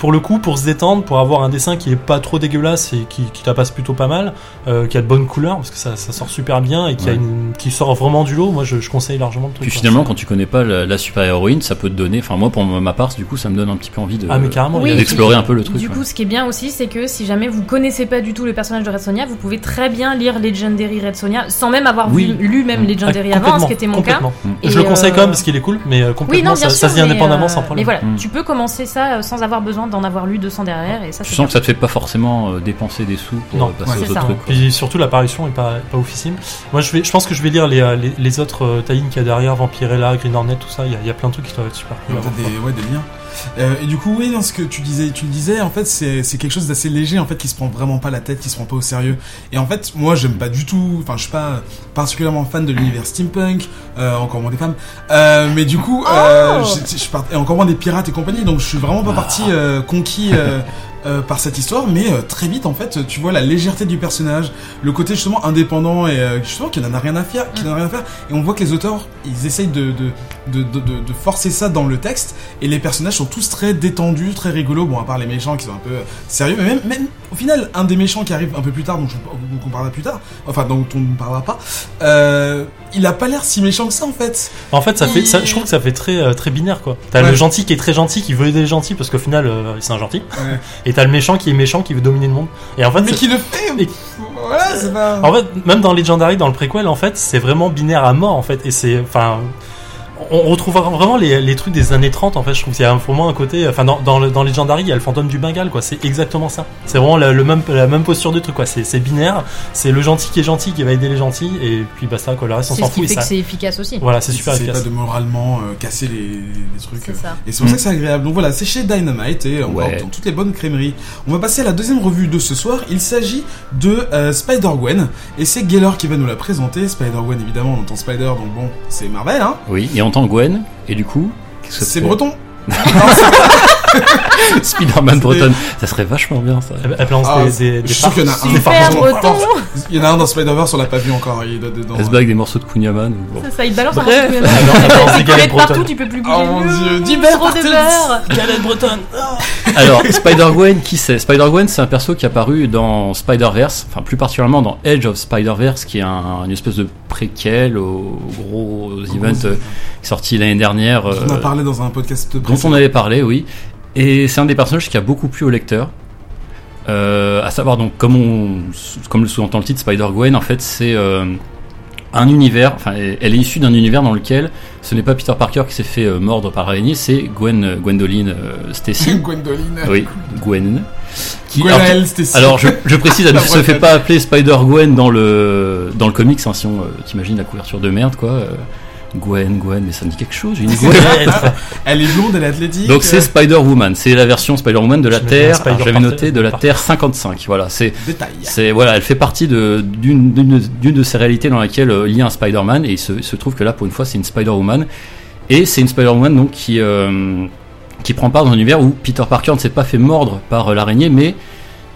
pour le coup, pour se détendre, pour avoir un dessin qui est pas trop dégueulasse et qui, qui passe plutôt pas mal, euh, qui a de bonnes couleurs parce que ça, ça sort super bien et qui a une, qui sort vraiment du lot. Moi, je, je conseille largement le truc.
Puis
quoi.
finalement, quand tu connais pas la, la super héroïne, ça peut te donner. Enfin, moi, pour ma part, du coup, ça me donne un petit peu envie de
ah mais carrément.
Oui,
d'explorer un peu le truc.
Du
ouais.
coup, ce qui est bien aussi, c'est que si jamais vous connaissez pas du tout le personnage de Red Sonia, vous pouvez très bien lire Legendary Red Sonia sans même avoir
Oui.
vu- lu même
Mm.
Legendary
Ah,
avant, ce
complètement,
qui était mon cas.
complètement.
Mm.
Et
je le conseille
euh,
quand même parce qu'il est cool, mais euh,
Oui,
complètement,
non, bien
ça,
sûr.
ça se dit
mais,
indépendamment
euh,
sans problème.
Mais voilà,
Mm.
tu peux commencer ça euh, sans avoir besoin d'en avoir lu 200 derrière, et ça,
Tu
c'est
sens que ça te fait pas forcément euh, dépenser des sous pour
Non.
euh, passer
Ouais,
aux
c'est
autres
ça.
trucs. quoi.
Puis surtout l'apparition est pas, pas oufissime. Moi je vais, je pense que je vais lire les, euh, les, les autres euh, tie-ins qu'il y a derrière, Vampirella, Green Hornet, tout ça. Il y a, il y a plein de trucs qui doivent être super
Il
cool.
y a peut-être des, ouais, des liens. Euh, et du coup, oui, dans ce que tu disais, tu le disais, en fait, c'est quelque chose d'assez léger, en fait, qui se prend vraiment pas la tête, qui se prend pas au sérieux. Et en fait, moi, j'aime pas du tout, enfin, je suis pas particulièrement fan de l'univers steampunk, euh, encore moins des femmes. Euh, mais du coup,
Oh
je, part- et encore moins des pirates et compagnie, donc je suis vraiment pas parti euh, conquis. euh, par cette histoire, mais euh, très vite en fait, tu vois la légèreté du personnage, le côté justement indépendant et euh, justement qui n'en a rien à faire, qui n'en a rien à faire, et on voit que les auteurs ils essayent de de, de, de, de- de forcer ça dans le texte, et les personnages sont tous très détendus, très rigolos, bon à part les méchants qui sont un peu sérieux, mais même, même au final un des méchants qui arrive un peu plus tard, dont, je, dont on parlera plus tard, enfin dont on ne parlera pas, euh, il a pas l'air si méchant que ça en fait.
En fait, ça fait, ça, je trouve que ça fait très, euh, très binaire quoi. T'as
Ouais.
le gentil qui est très gentil, qui veut aider les gentils parce qu'au final euh, c'est un gentil.
Ouais.
Et t'as le méchant qui est méchant, qui veut dominer le monde. Et en fait,
Mais qui le fait
Et-
Voilà, c'est pas.
en fait, même dans Legendary, dans le préquel, en fait, c'est vraiment binaire à mort en fait. Et c'est, enfin, on retrouve vraiment les, les, trucs des années 30 en fait je trouve qu'il y a vraiment un côté enfin dans, dans, le, dans Legendary il y a le fantôme du Bengale quoi. C'est exactement ça. C'est vraiment la, le même, la même posture du truc quoi. C'est binaire. C'est le gentil qui est gentil qui va aider les gentils et puis basta quoi. Le reste on s'en fout
c'est
ça...
c'est efficace aussi.
Voilà c'est super efficace
c'est pas de moralement euh, casser les, les trucs
euh. ça.
et c'est pour ça que c'est agréable. Donc voilà c'est chez Dynamite et on ouais. dans toutes les bonnes crèmeries on va passer à la deuxième revue de ce soir. Il s'agit de euh, Spider-Gwen. Et c'est Geller qui va nous la présenter. Spider-Gwen évidemment on entend Spider donc bon c'est Marvel hein.
Oui et on entend Gwen et du coup,
c'est breton.
Spider-Man breton, ça serait vachement bien ça.
Elle, lance ah, des, des,
je qu'il y en a un.
Super breton.
Il y en a un dans Spider-Verse, on l'a pas vu encore. Il doit dedans.
Elle se bague des morceaux de Kunyaman.
Bon. Ça, ça, il balance un morceau de Kunyaman. Il partout, tu peux plus bouger.
Oh mon dieu,
d'hiver de beurre.
Galette bretonne.
Alors, Spider-Gwen, qui c'est Spider-Gwen, c'est un perso qui est apparu dans Spider-Verse, enfin plus particulièrement dans Edge of Spider-Verse, qui est un, une espèce de préquel au gros event euh, sorti l'année dernière.
On a euh, parlé dans un podcast
dont on avait parlé, oui. Et c'est un des personnages qui a beaucoup plu au lecteur. Euh, à savoir, donc, comme, on, comme le sous-entend le titre, Spider-Gwen, en fait, c'est euh, un univers, enfin, elle est issue d'un univers dans lequel ce n'est pas Peter Parker qui s'est fait euh, mordre par l'araignée, c'est Gwen, Gwendoline Stacy.
Gwendoline.
Oui, Gwen.
Qui, alors, Stacy.
alors je, je, précise, elle ne se fait pas appeler Spider-Gwen dans le, dans le comics, hein, si on t'imagine la couverture de merde, quoi. Gwen, Gwen, mais ça me dit quelque chose. Une Gwen.
elle est blonde, elle est athlétique.
Donc c'est Spider-Woman, c'est la version Spider-Woman de la Terre. J'avais noté de la Terre 55. Voilà, c'est c'est voilà, elle fait partie de d'une d'une de ces réalités dans laquelle euh, il y a un Spider-Man et il se, se, trouve que là pour une fois c'est une Spider-Woman et c'est une Spider-Woman donc qui euh, qui prend part dans un univers où Peter Parker ne s'est pas fait mordre par euh, l'araignée mais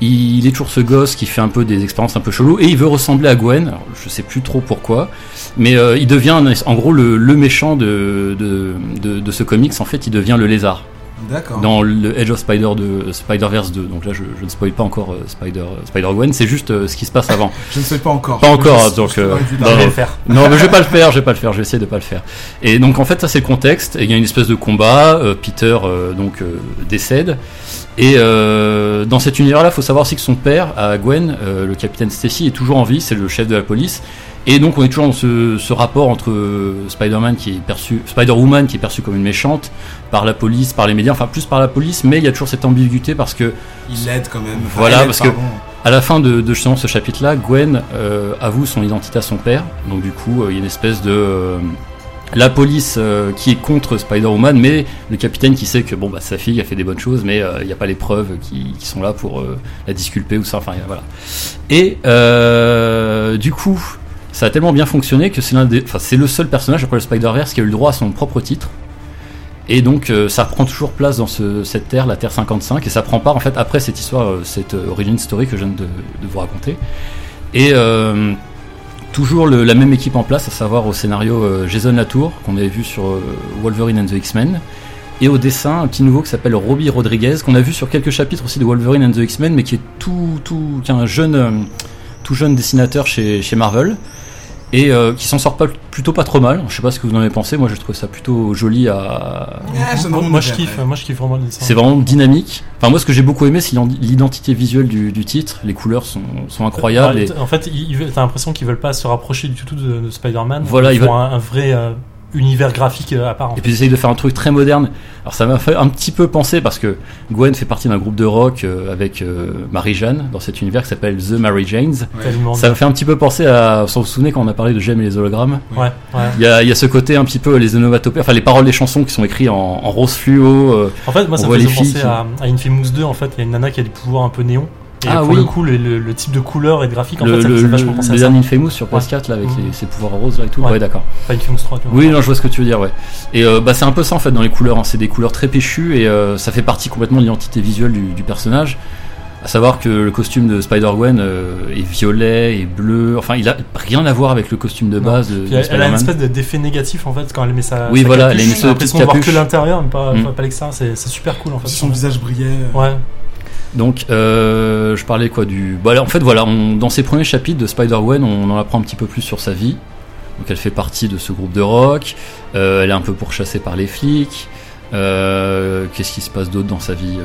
il est toujours ce gosse qui fait un peu des expériences un peu chelou et il veut ressembler à Gwen. Alors, je sais plus trop pourquoi, mais euh, il devient en gros le, méchant de, de, de, ce comics. En fait, il devient le lézard.
D'accord.
Dans le Edge of Spider de Spider-Verse 2. Donc là, je, je, ne spoil pas encore euh, Spider Spider Gwen. C'est juste euh, ce qui se passe avant.
je ne sais pas encore.
Pas encore. donc
non,
le faire. non, mais je vais pas le faire. Je vais pas le faire. Je vais essayer de pas le faire. Et donc en fait, ça c'est le contexte. Et il y a une espèce de combat. Peter donc décède. Et euh, dans cet univers-là, il faut savoir aussi que son père, à Gwen, euh, le capitaine Stacy, est toujours en vie, c'est le chef de la police. Et donc on est toujours dans ce, ce rapport entre Spider-Man qui est perçu, Spider-Woman qui est perçu comme une méchante par la police, par les médias, enfin plus par la police, mais il y a toujours cette ambiguïté parce que
il l'aide quand même.
Voilà, parce que à la fin de, de justement ce chapitre-là, Gwen euh, avoue son identité à son père. Donc du coup, euh, il y a une espèce de euh, la police euh, qui est contre Spider-Woman, mais le capitaine qui sait que bon bah sa fille a fait des bonnes choses, mais euh, il n'y a pas les preuves qui, sont là pour euh, la disculper ou ça. Enfin voilà. Et du coup, ça a tellement bien fonctionné que c'est l'un des, enfin c'est le seul personnage après le Spider-Verse qui a eu le droit à son propre titre. Et donc ça prend toujours place dans cette terre, la Terre 55, et ça prend part en fait après cette histoire, cette origin story que je viens de, vous raconter. Et toujours la même équipe en place, à savoir au scénario euh, Jason Latour, qu'on avait vu sur euh, Wolverine and the X-Men, et au dessin un petit nouveau qui s'appelle Robbie Rodriguez, qu'on a vu sur quelques chapitres aussi de Wolverine and the X-Men, mais qui est tout, tout, qui est un jeune, euh, tout jeune dessinateur chez Marvel et euh, qui s'en sort pas, plutôt pas trop mal. Je sais pas ce que vous en avez pensé. Moi, je trouve ça plutôt joli à.
moi, je kiffe. Moi, je kiffe vraiment le
C'est vraiment dynamique. Enfin, moi, ce que j'ai beaucoup aimé, c'est l'identité visuelle du, titre. Les couleurs sont, sont incroyables.
En fait, t'as l'impression qu'ils veulent pas se rapprocher du tout de, Spider-Man.
Voilà,
ils, font un, vrai. Euh, univers graphique euh, à part.
Et puis ils essayent de faire un truc très moderne. Alors ça m'a fait un petit peu penser parce que Gwen fait partie d'un groupe de rock euh, avec euh, Marie-Jeanne dans cet univers qui s'appelle The Mary Janes. Ça m'a fait un petit peu penser à. Vous vous souvenez quand on a parlé de J'aime et les hologrammes?
Ouais.
Il y, a, y, a, ce côté un petit peu les onomatopées, enfin les paroles des chansons qui sont écrites en, rose fluo.
en fait, moi ça me fait penser à, à Infamous 2. En fait, il y a une nana qui a des pouvoirs un peu ah, pour oui. le coup, le, type de couleur et de graphique, en fait, ça fait vachement penser à ça.
Infamous sur PS4 là, avec mmh. ses pouvoirs roses là et tout. Ouais, d'accord.
Pas Infamous 3, tu
vois. Oui, non, je vois ce que tu veux dire, ouais. Et euh, bah, c'est un peu ça en fait dans les couleurs. Hein. C'est des couleurs très péchues et euh, ça fait partie complètement de l'identité visuelle du, personnage. À savoir que le costume de Spider-Gwen euh, est violet et bleu. Enfin, il a rien à voir avec le costume de base de,
de Elle a une espèce d'effet négatif en fait quand elle met sa.
Oui, voilà,
elle
a une
l'impression de voir que l'intérieur, mais pas, mmh. pas l'extérieur. C'est super cool en fait.
Son visage brillait.
Ouais.
Donc, euh, je parlais quoi du. Bah, en fait, voilà, dans ces premiers chapitres de Spider-Gwen, on en apprend un petit peu plus sur sa vie. Donc, elle fait partie de ce groupe de rock. Euh, elle est un peu pourchassée par les flics. Euh, qu'est-ce qui se passe d'autre dans sa vie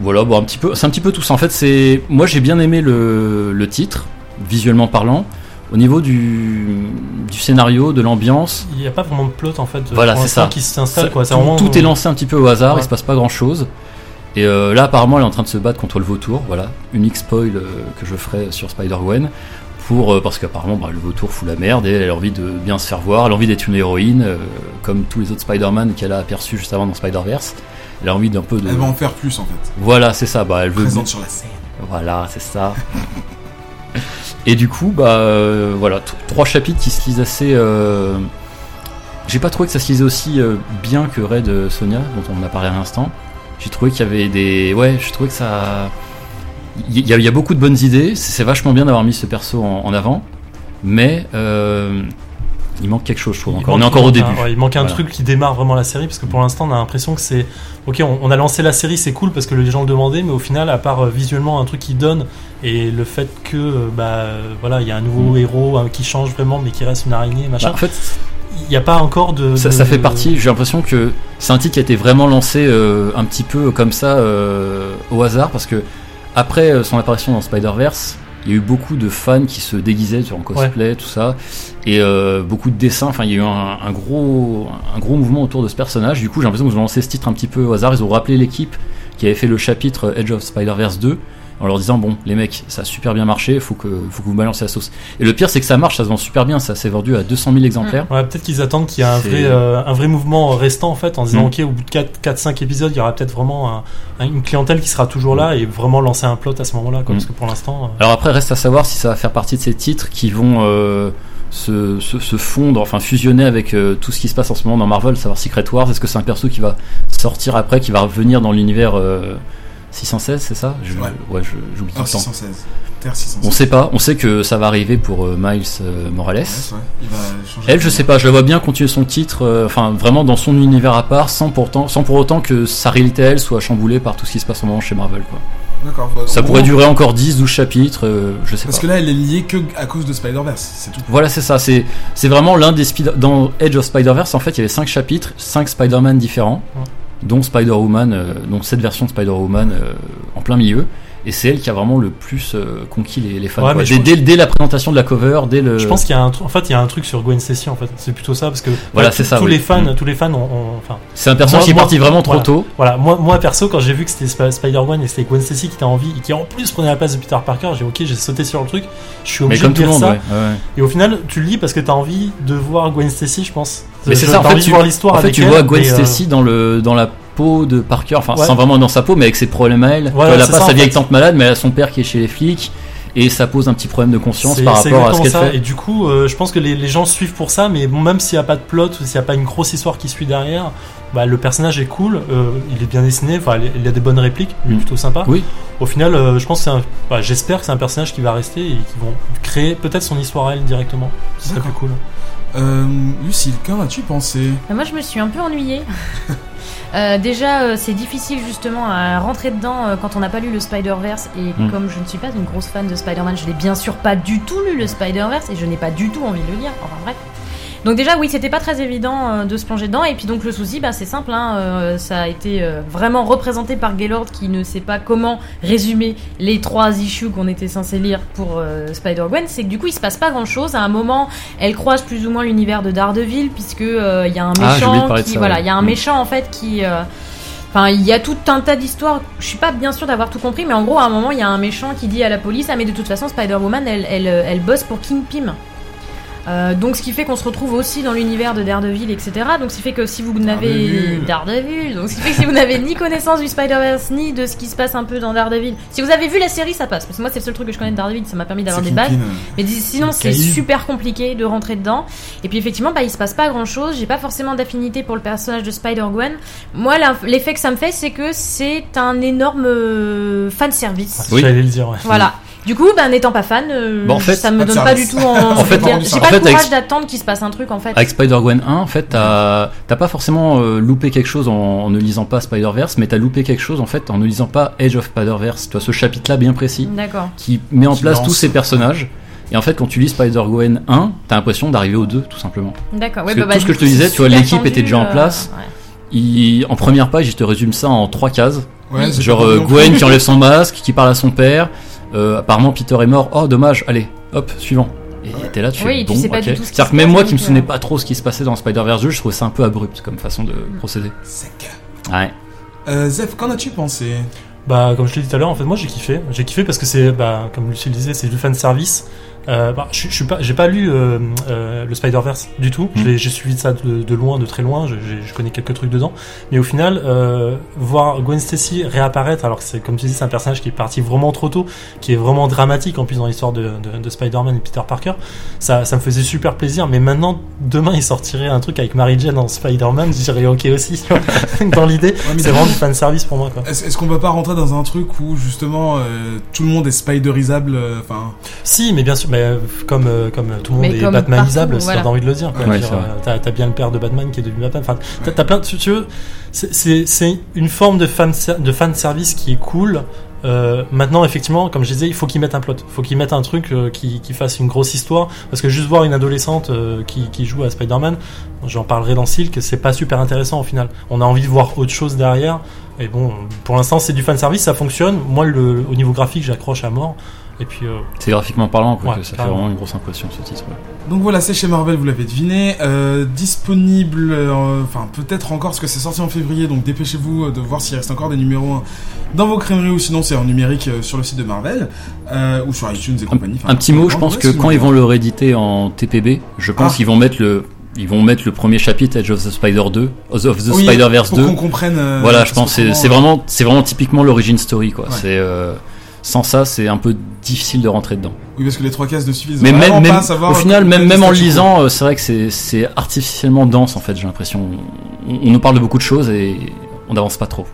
Voilà, bon, un petit peu. C'est un petit peu tout ça. En fait, c'est. Moi, j'ai bien aimé le, le titre, visuellement parlant. Au niveau du, du scénario, de l'ambiance,
Il n'y a pas vraiment de plot en fait.
Voilà, c'est ça.
qui s'installe quoi.
Tout est lancé un petit peu au hasard,
Ouais.
il se passe pas grand chose. Et euh, là, apparemment, elle est en train de se battre contre le vautour. Voilà, unique spoil euh, que je ferai sur Spider-Gwen. Pour, euh, parce qu'apparemment, bah, le vautour fout la merde et elle a envie de bien se faire voir. Elle a envie d'être une héroïne, euh, comme tous les autres Spider-Man qu'elle a aperçus juste avant dans Spider-Verse. Elle a envie d'un peu de.
Elle va en faire plus en fait.
Voilà, c'est ça. Bah, elle veut.
Présente sur la scène.
Voilà, c'est ça. Et du coup, bah voilà, trois chapitres qui se lisent assez. J'ai pas trouvé que ça se lisait aussi bien que Red Sonia, dont on a parlé à l'instant. J'ai trouvé qu'il y avait des. Ouais, je trouvais que ça. Il y, a- il y a beaucoup de bonnes idées. C'est vachement bien d'avoir mis ce perso en, en avant. Mais euh, il manque quelque chose, je trouve. Encore. on est encore au début.
un- ouais, il manque un
Voilà.
truc qui démarre vraiment la série parce que pour l'instant on a l'impression que c'est ok on, on a lancé la série c'est cool parce que les gens le demandaient mais au final à part euh, visuellement un truc qui donne et le fait que euh, bah voilà il y a un nouveau
Mm.
héros hein, qui change vraiment mais qui reste une araignée machin
Bah, en fait,
il n'y a pas encore de
ça,
de-
ça fait partie. J'ai l'impression que c'est un titre qui a été vraiment lancé euh, un petit peu comme ça euh, au hasard parce que après euh, son apparition dans Spider Verse, il y a eu beaucoup de fans qui se déguisaient en cosplay, tout ça, et euh, beaucoup de dessins. Enfin, il y a eu un, un gros un gros mouvement autour de ce personnage. Du coup, j'ai l'impression qu'ils ont lancé ce titre un petit peu au hasard. Ils ont rappelé l'équipe qui avait fait le chapitre Edge of Spider Verse 2 en leur disant bon les mecs ça a super bien marché faut que faut que vous balancez la sauce et le pire c'est que ça marche ça se vend super bien ça s'est vendu à 200 000 exemplaires
Ouais, peut-être qu'ils attendent qu'il y ait un vrai, euh, un vrai mouvement restant en fait, en disant
Mm.
ok, au bout de 4-5 épisodes, il y aura peut-être vraiment un- un- une clientèle qui sera toujours là et vraiment lancer un plot à ce moment-là, quoi,
Mm.
parce que pour l'instant, euh,
Alors après, reste à savoir si ça va faire partie de ces titres qui vont euh, se, se, se fondre, enfin fusionner avec euh, tout ce qui se passe en ce moment dans Marvel, savoir Secret Wars. Est-ce que c'est un perso qui va sortir après, qui va revenir dans l'univers euh, 616, c'est ça? Je,
Ouais.
je- j'oublie tout
Ah,
le temps.
616. Terre 616.
On sait pas, on sait que ça va arriver pour euh, Miles euh, Morales.
Ouais. Il va changer
Elle, je sais pas, je la vois bien continuer son titre, euh, enfin vraiment dans son univers à part, sans, pourtant, sans pour autant que sa réalité, elle, soit chamboulée par tout ce qui se passe en moment chez Marvel. Quoi.
D'accord. bah,
Ça
en
pourrait
gros,
durer encore 10, 12 chapitres, euh, je sais
Parce
pas.
que là, elle est liée que à cause de Spider-Verse, c'est tout.
Voilà, c'est ça. C'est c'est vraiment l'un des Spider dans Edge of Spider-Verse. En fait, il y avait cinq chapitres, cinq Spider-Man différents,
Ouais.
Dont Spider-Woman, euh, donc cette version de Spider-Woman euh, en plein milieu. Et c'est elle qui a vraiment le plus euh, conquis les, les fans.
Ouais, mais
Dès,
pense-
dès, dès la présentation de la cover, dès le.
je pense qu'il y a un truc, en fait, il y a un truc sur Gwen Stacy, en fait, c'est plutôt ça, parce que
Voilà,
tous-
c'est ça,
tous
oui.
les fans,
Mm.
tous les fans ont, ont- enfin,
c'est un personnage
Moi-
qui est
moi-
parti vraiment trop
voilà.
tôt.
Voilà, moi, moi perso, quand j'ai vu que c'était Sp- Spider-Gwen et c'était Gwen Stacy qui était en vie et qui en plus prenait la place de Peter Parker, j'ai ok, j'ai sauté sur le truc, je suis
Mais
obligé
comme
de
tout monde,
ça.
ouais. ouais, ouais.
Et au final, tu le lis parce que t'as envie de voir Gwen Stacy, je pense.
Mais c'est ça, en fait, tu,
l'histoire
en fait, tu vois Gwen
mais, euh,
Stacy dans, le, dans la peau de Parker, enfin,
Ouais.
sans vraiment dans sa peau, mais avec ses problèmes à elle.
Voilà,
elle a pas
ça,
sa vieille
fait.
tante malade, mais elle a son père qui est chez les flics. Et ça pose un petit problème de conscience par rapport à ce qu'elle fait.
Et du coup, euh, je pense que les, les gens suivent pour ça, mais bon, même s'il n'y a pas de plot ou s'il n'y a pas une grosse histoire qui suit derrière, bah, le personnage est cool, euh, il est bien dessiné, enfin, il a des bonnes répliques, il est
Mm.
plutôt sympa.
Oui.
Au final, euh, je pense que c'est un, bah, j'espère que c'est un personnage qui va rester et qui vont créer peut-être son histoire à elle directement. Ce serait plus cool.
Euh, Lucille, qu'en as-tu pensé?
Bah, Moi, je me suis un peu ennuyée. Euh, déjà, euh, c'est difficile justement à rentrer dedans euh, quand on n'a pas lu le Spider-Verse. Et
Mm.
comme je ne suis pas une grosse fan de Spider-Man, je n'ai bien sûr pas du tout lu le Spider-Verse et je n'ai pas du tout envie de le lire. Enfin bref. Donc déjà, oui, c'était pas très évident euh, de se plonger dedans. Et puis donc le souci, bah, c'est simple, hein, euh, ça a été euh, vraiment représenté par Gaylord qui ne sait pas comment résumer les trois issues qu'on était censé lire pour Spider-Gwen. C'est que du coup, il se passe pas grand-chose. À un moment, elle croise plus ou moins l'univers de Daredevil puisque il y a un
Ah,
méchant qui,
ça,
voilà,
ouais.
il y a un
Mm.
méchant en fait qui Enfin, il y a tout un tas d'histoires. Je suis pas bien sûre d'avoir tout compris, mais en gros, à un moment, il y a un méchant qui dit à la police Ah, mais de toute façon, Spider-Woman, elle, elle, elle bosse pour King Pym. Euh, donc, ce qui fait qu'on se retrouve aussi dans l'univers de Daredevil, etc. Donc, ce qui fait que si vous n'avez.
Daredevil.
Daredevil. Donc, ce qui fait que si vous n'avez ni connaissance du Spider-Verse, ni de ce qui se passe un peu dans Daredevil. Si vous avez vu la série, ça passe. Parce que moi, c'est le seul truc que je connais de Daredevil, ça m'a permis d'avoir des bases. Mais sinon, c'est super compliqué de rentrer dedans. Et puis, effectivement, bah, il se passe pas grand chose. J'ai pas forcément d'affinité pour le personnage de Spider-Gwen. Moi, l'effet que ça me fait, c'est que c'est un énorme euh, fan service.
Oui.
J'allais le dire, ouais.
Voilà. Du coup, bah, n'étant pas fan, euh,
Bon, en fait,
ça me
de
donne pas du tout en.
En fait,
j'ai pas le
avec-
courage d'attendre qu'il se passe un truc en fait.
Avec Spider-Gwen 1, en fait, t'as pas forcément euh, loupé quelque chose en, en ne lisant pas Spider-Verse, mais t'as loupé quelque chose en fait en ne lisant pas Age of Spider-Verse. Tu as ce chapitre-là bien précis
D'accord.
qui met en
Qui
place
lance.
tous ces personnages. Et en fait, quand tu lis Spider-Gwen 1, t'as l'impression d'arriver au 2, tout simplement.
D'accord. Ouais,
que
bah,
tout ce que je te disais, tu vois, l'équipe était déjà en
euh,
place.
ouais.
Il, en première page, il te résume ça en trois cases.
Ouais,
Genre euh, Gwen qui enlève son masque, qui parle à son père. Euh, apparemment, Peter est mort. Oh, dommage. Allez, hop, suivant. Et t'es là, tu
Oui,
fais
tu
bon,
sais pas
C'est-à-dire que même moi qui me souvenais pas trop ce qui se passait dans Spider-Verse 2, je trouvais ça un peu abrupt comme façon de
Mm.
procéder.
Sec.
Ouais.
Euh, Zef, qu'en as-tu pensé?
Bah, comme je l'ai dit tout à l'heure, en fait, moi j'ai kiffé. J'ai kiffé parce que c'est, bah, comme Lucille disait, c'est du fan service. Euh, bah, je, je suis pas, j'ai pas lu euh, euh, le Spider-Verse du tout. J'ai suivi ça de, de loin, de très loin. Je, connais quelques trucs dedans. Mais au final, voir Gwen Stacy réapparaître, alors que c'est, comme tu dis, c'est un personnage qui est parti vraiment trop tôt, qui est vraiment dramatique en plus dans l'histoire de, de, de Spider-Man et Peter Parker, ça, ça me faisait super plaisir. Mais maintenant, demain, il sortirait un truc avec Mary Jane en Spider-Man, je dirais ok aussi. dans l'idée,
mais
c'est vraiment du fan service pour moi.
Est-ce est-ce qu'on va pas rentrer dans un truc où justement tout le monde est spiderisable Enfin,
Si, mais bien sûr, mais euh, comme, euh, comme tout le monde
Mais
est
comme
Batmanisable,
partout,
si
voilà.
t'as envie de le dire. quoi.
Ouais,
Je veux
c'est
dire,
vrai.
euh, T'as t'as bien le père de Batman qui est devenu Batman. Enfin, t'as t'as plein de, tu veux, c'est- c'est c'est une forme de fan, de fan service qui est cool. Euh, maintenant, effectivement, comme je disais, il faut qu'ils mettent un plot. Il faut qu'ils mettent un truc euh, qui, qui fasse une grosse histoire. Parce que juste voir une adolescente euh, qui, qui joue à Spider-Man, j'en parlerai dans Silk, c'est pas super intéressant au final. On a envie de voir autre chose derrière. Et bon, pour l'instant, c'est du fan service, ça fonctionne. Moi, le, au niveau graphique, j'accroche à mort. Et puis, euh,
C'est graphiquement parlant que
Ouais,
ça fait vraiment une grosse impression ce titre. ouais.
donc voilà, c'est chez Marvel, vous l'avez deviné. Euh, disponible, euh, enfin peut-être encore, parce que c'est sorti en février, donc dépêchez-vous de voir s'il reste encore des numéros 1 dans vos crèmeries ou sinon c'est en numérique euh, sur le site de Marvel euh, ou sur iTunes et compagnie. Enfin,
Un petit mot, je pense que quand ils vont le rééditer en TPB, je pense
Ah.
qu'ils vont mettre le ils vont mettre le premier chapitre Edge of the Spider 2, of the
Oui,
Spider-Verse
pour
2.
qu'on comprenne. euh,
Voilà, je pense
que
que c'est c'est vraiment c'est vraiment typiquement l'origin story quoi.
Ouais.
C'est euh, sans ça, c'est un peu difficile de rentrer dedans.
Oui, parce que les trois cases ne suffisent
Mais
vraiment
même,
pas à savoir.
au final, même même en le lisant, euh, c'est vrai que c'est c'est artificiellement dense en fait. J'ai l'impression. On, on nous parle de beaucoup de choses et on n'avance pas trop,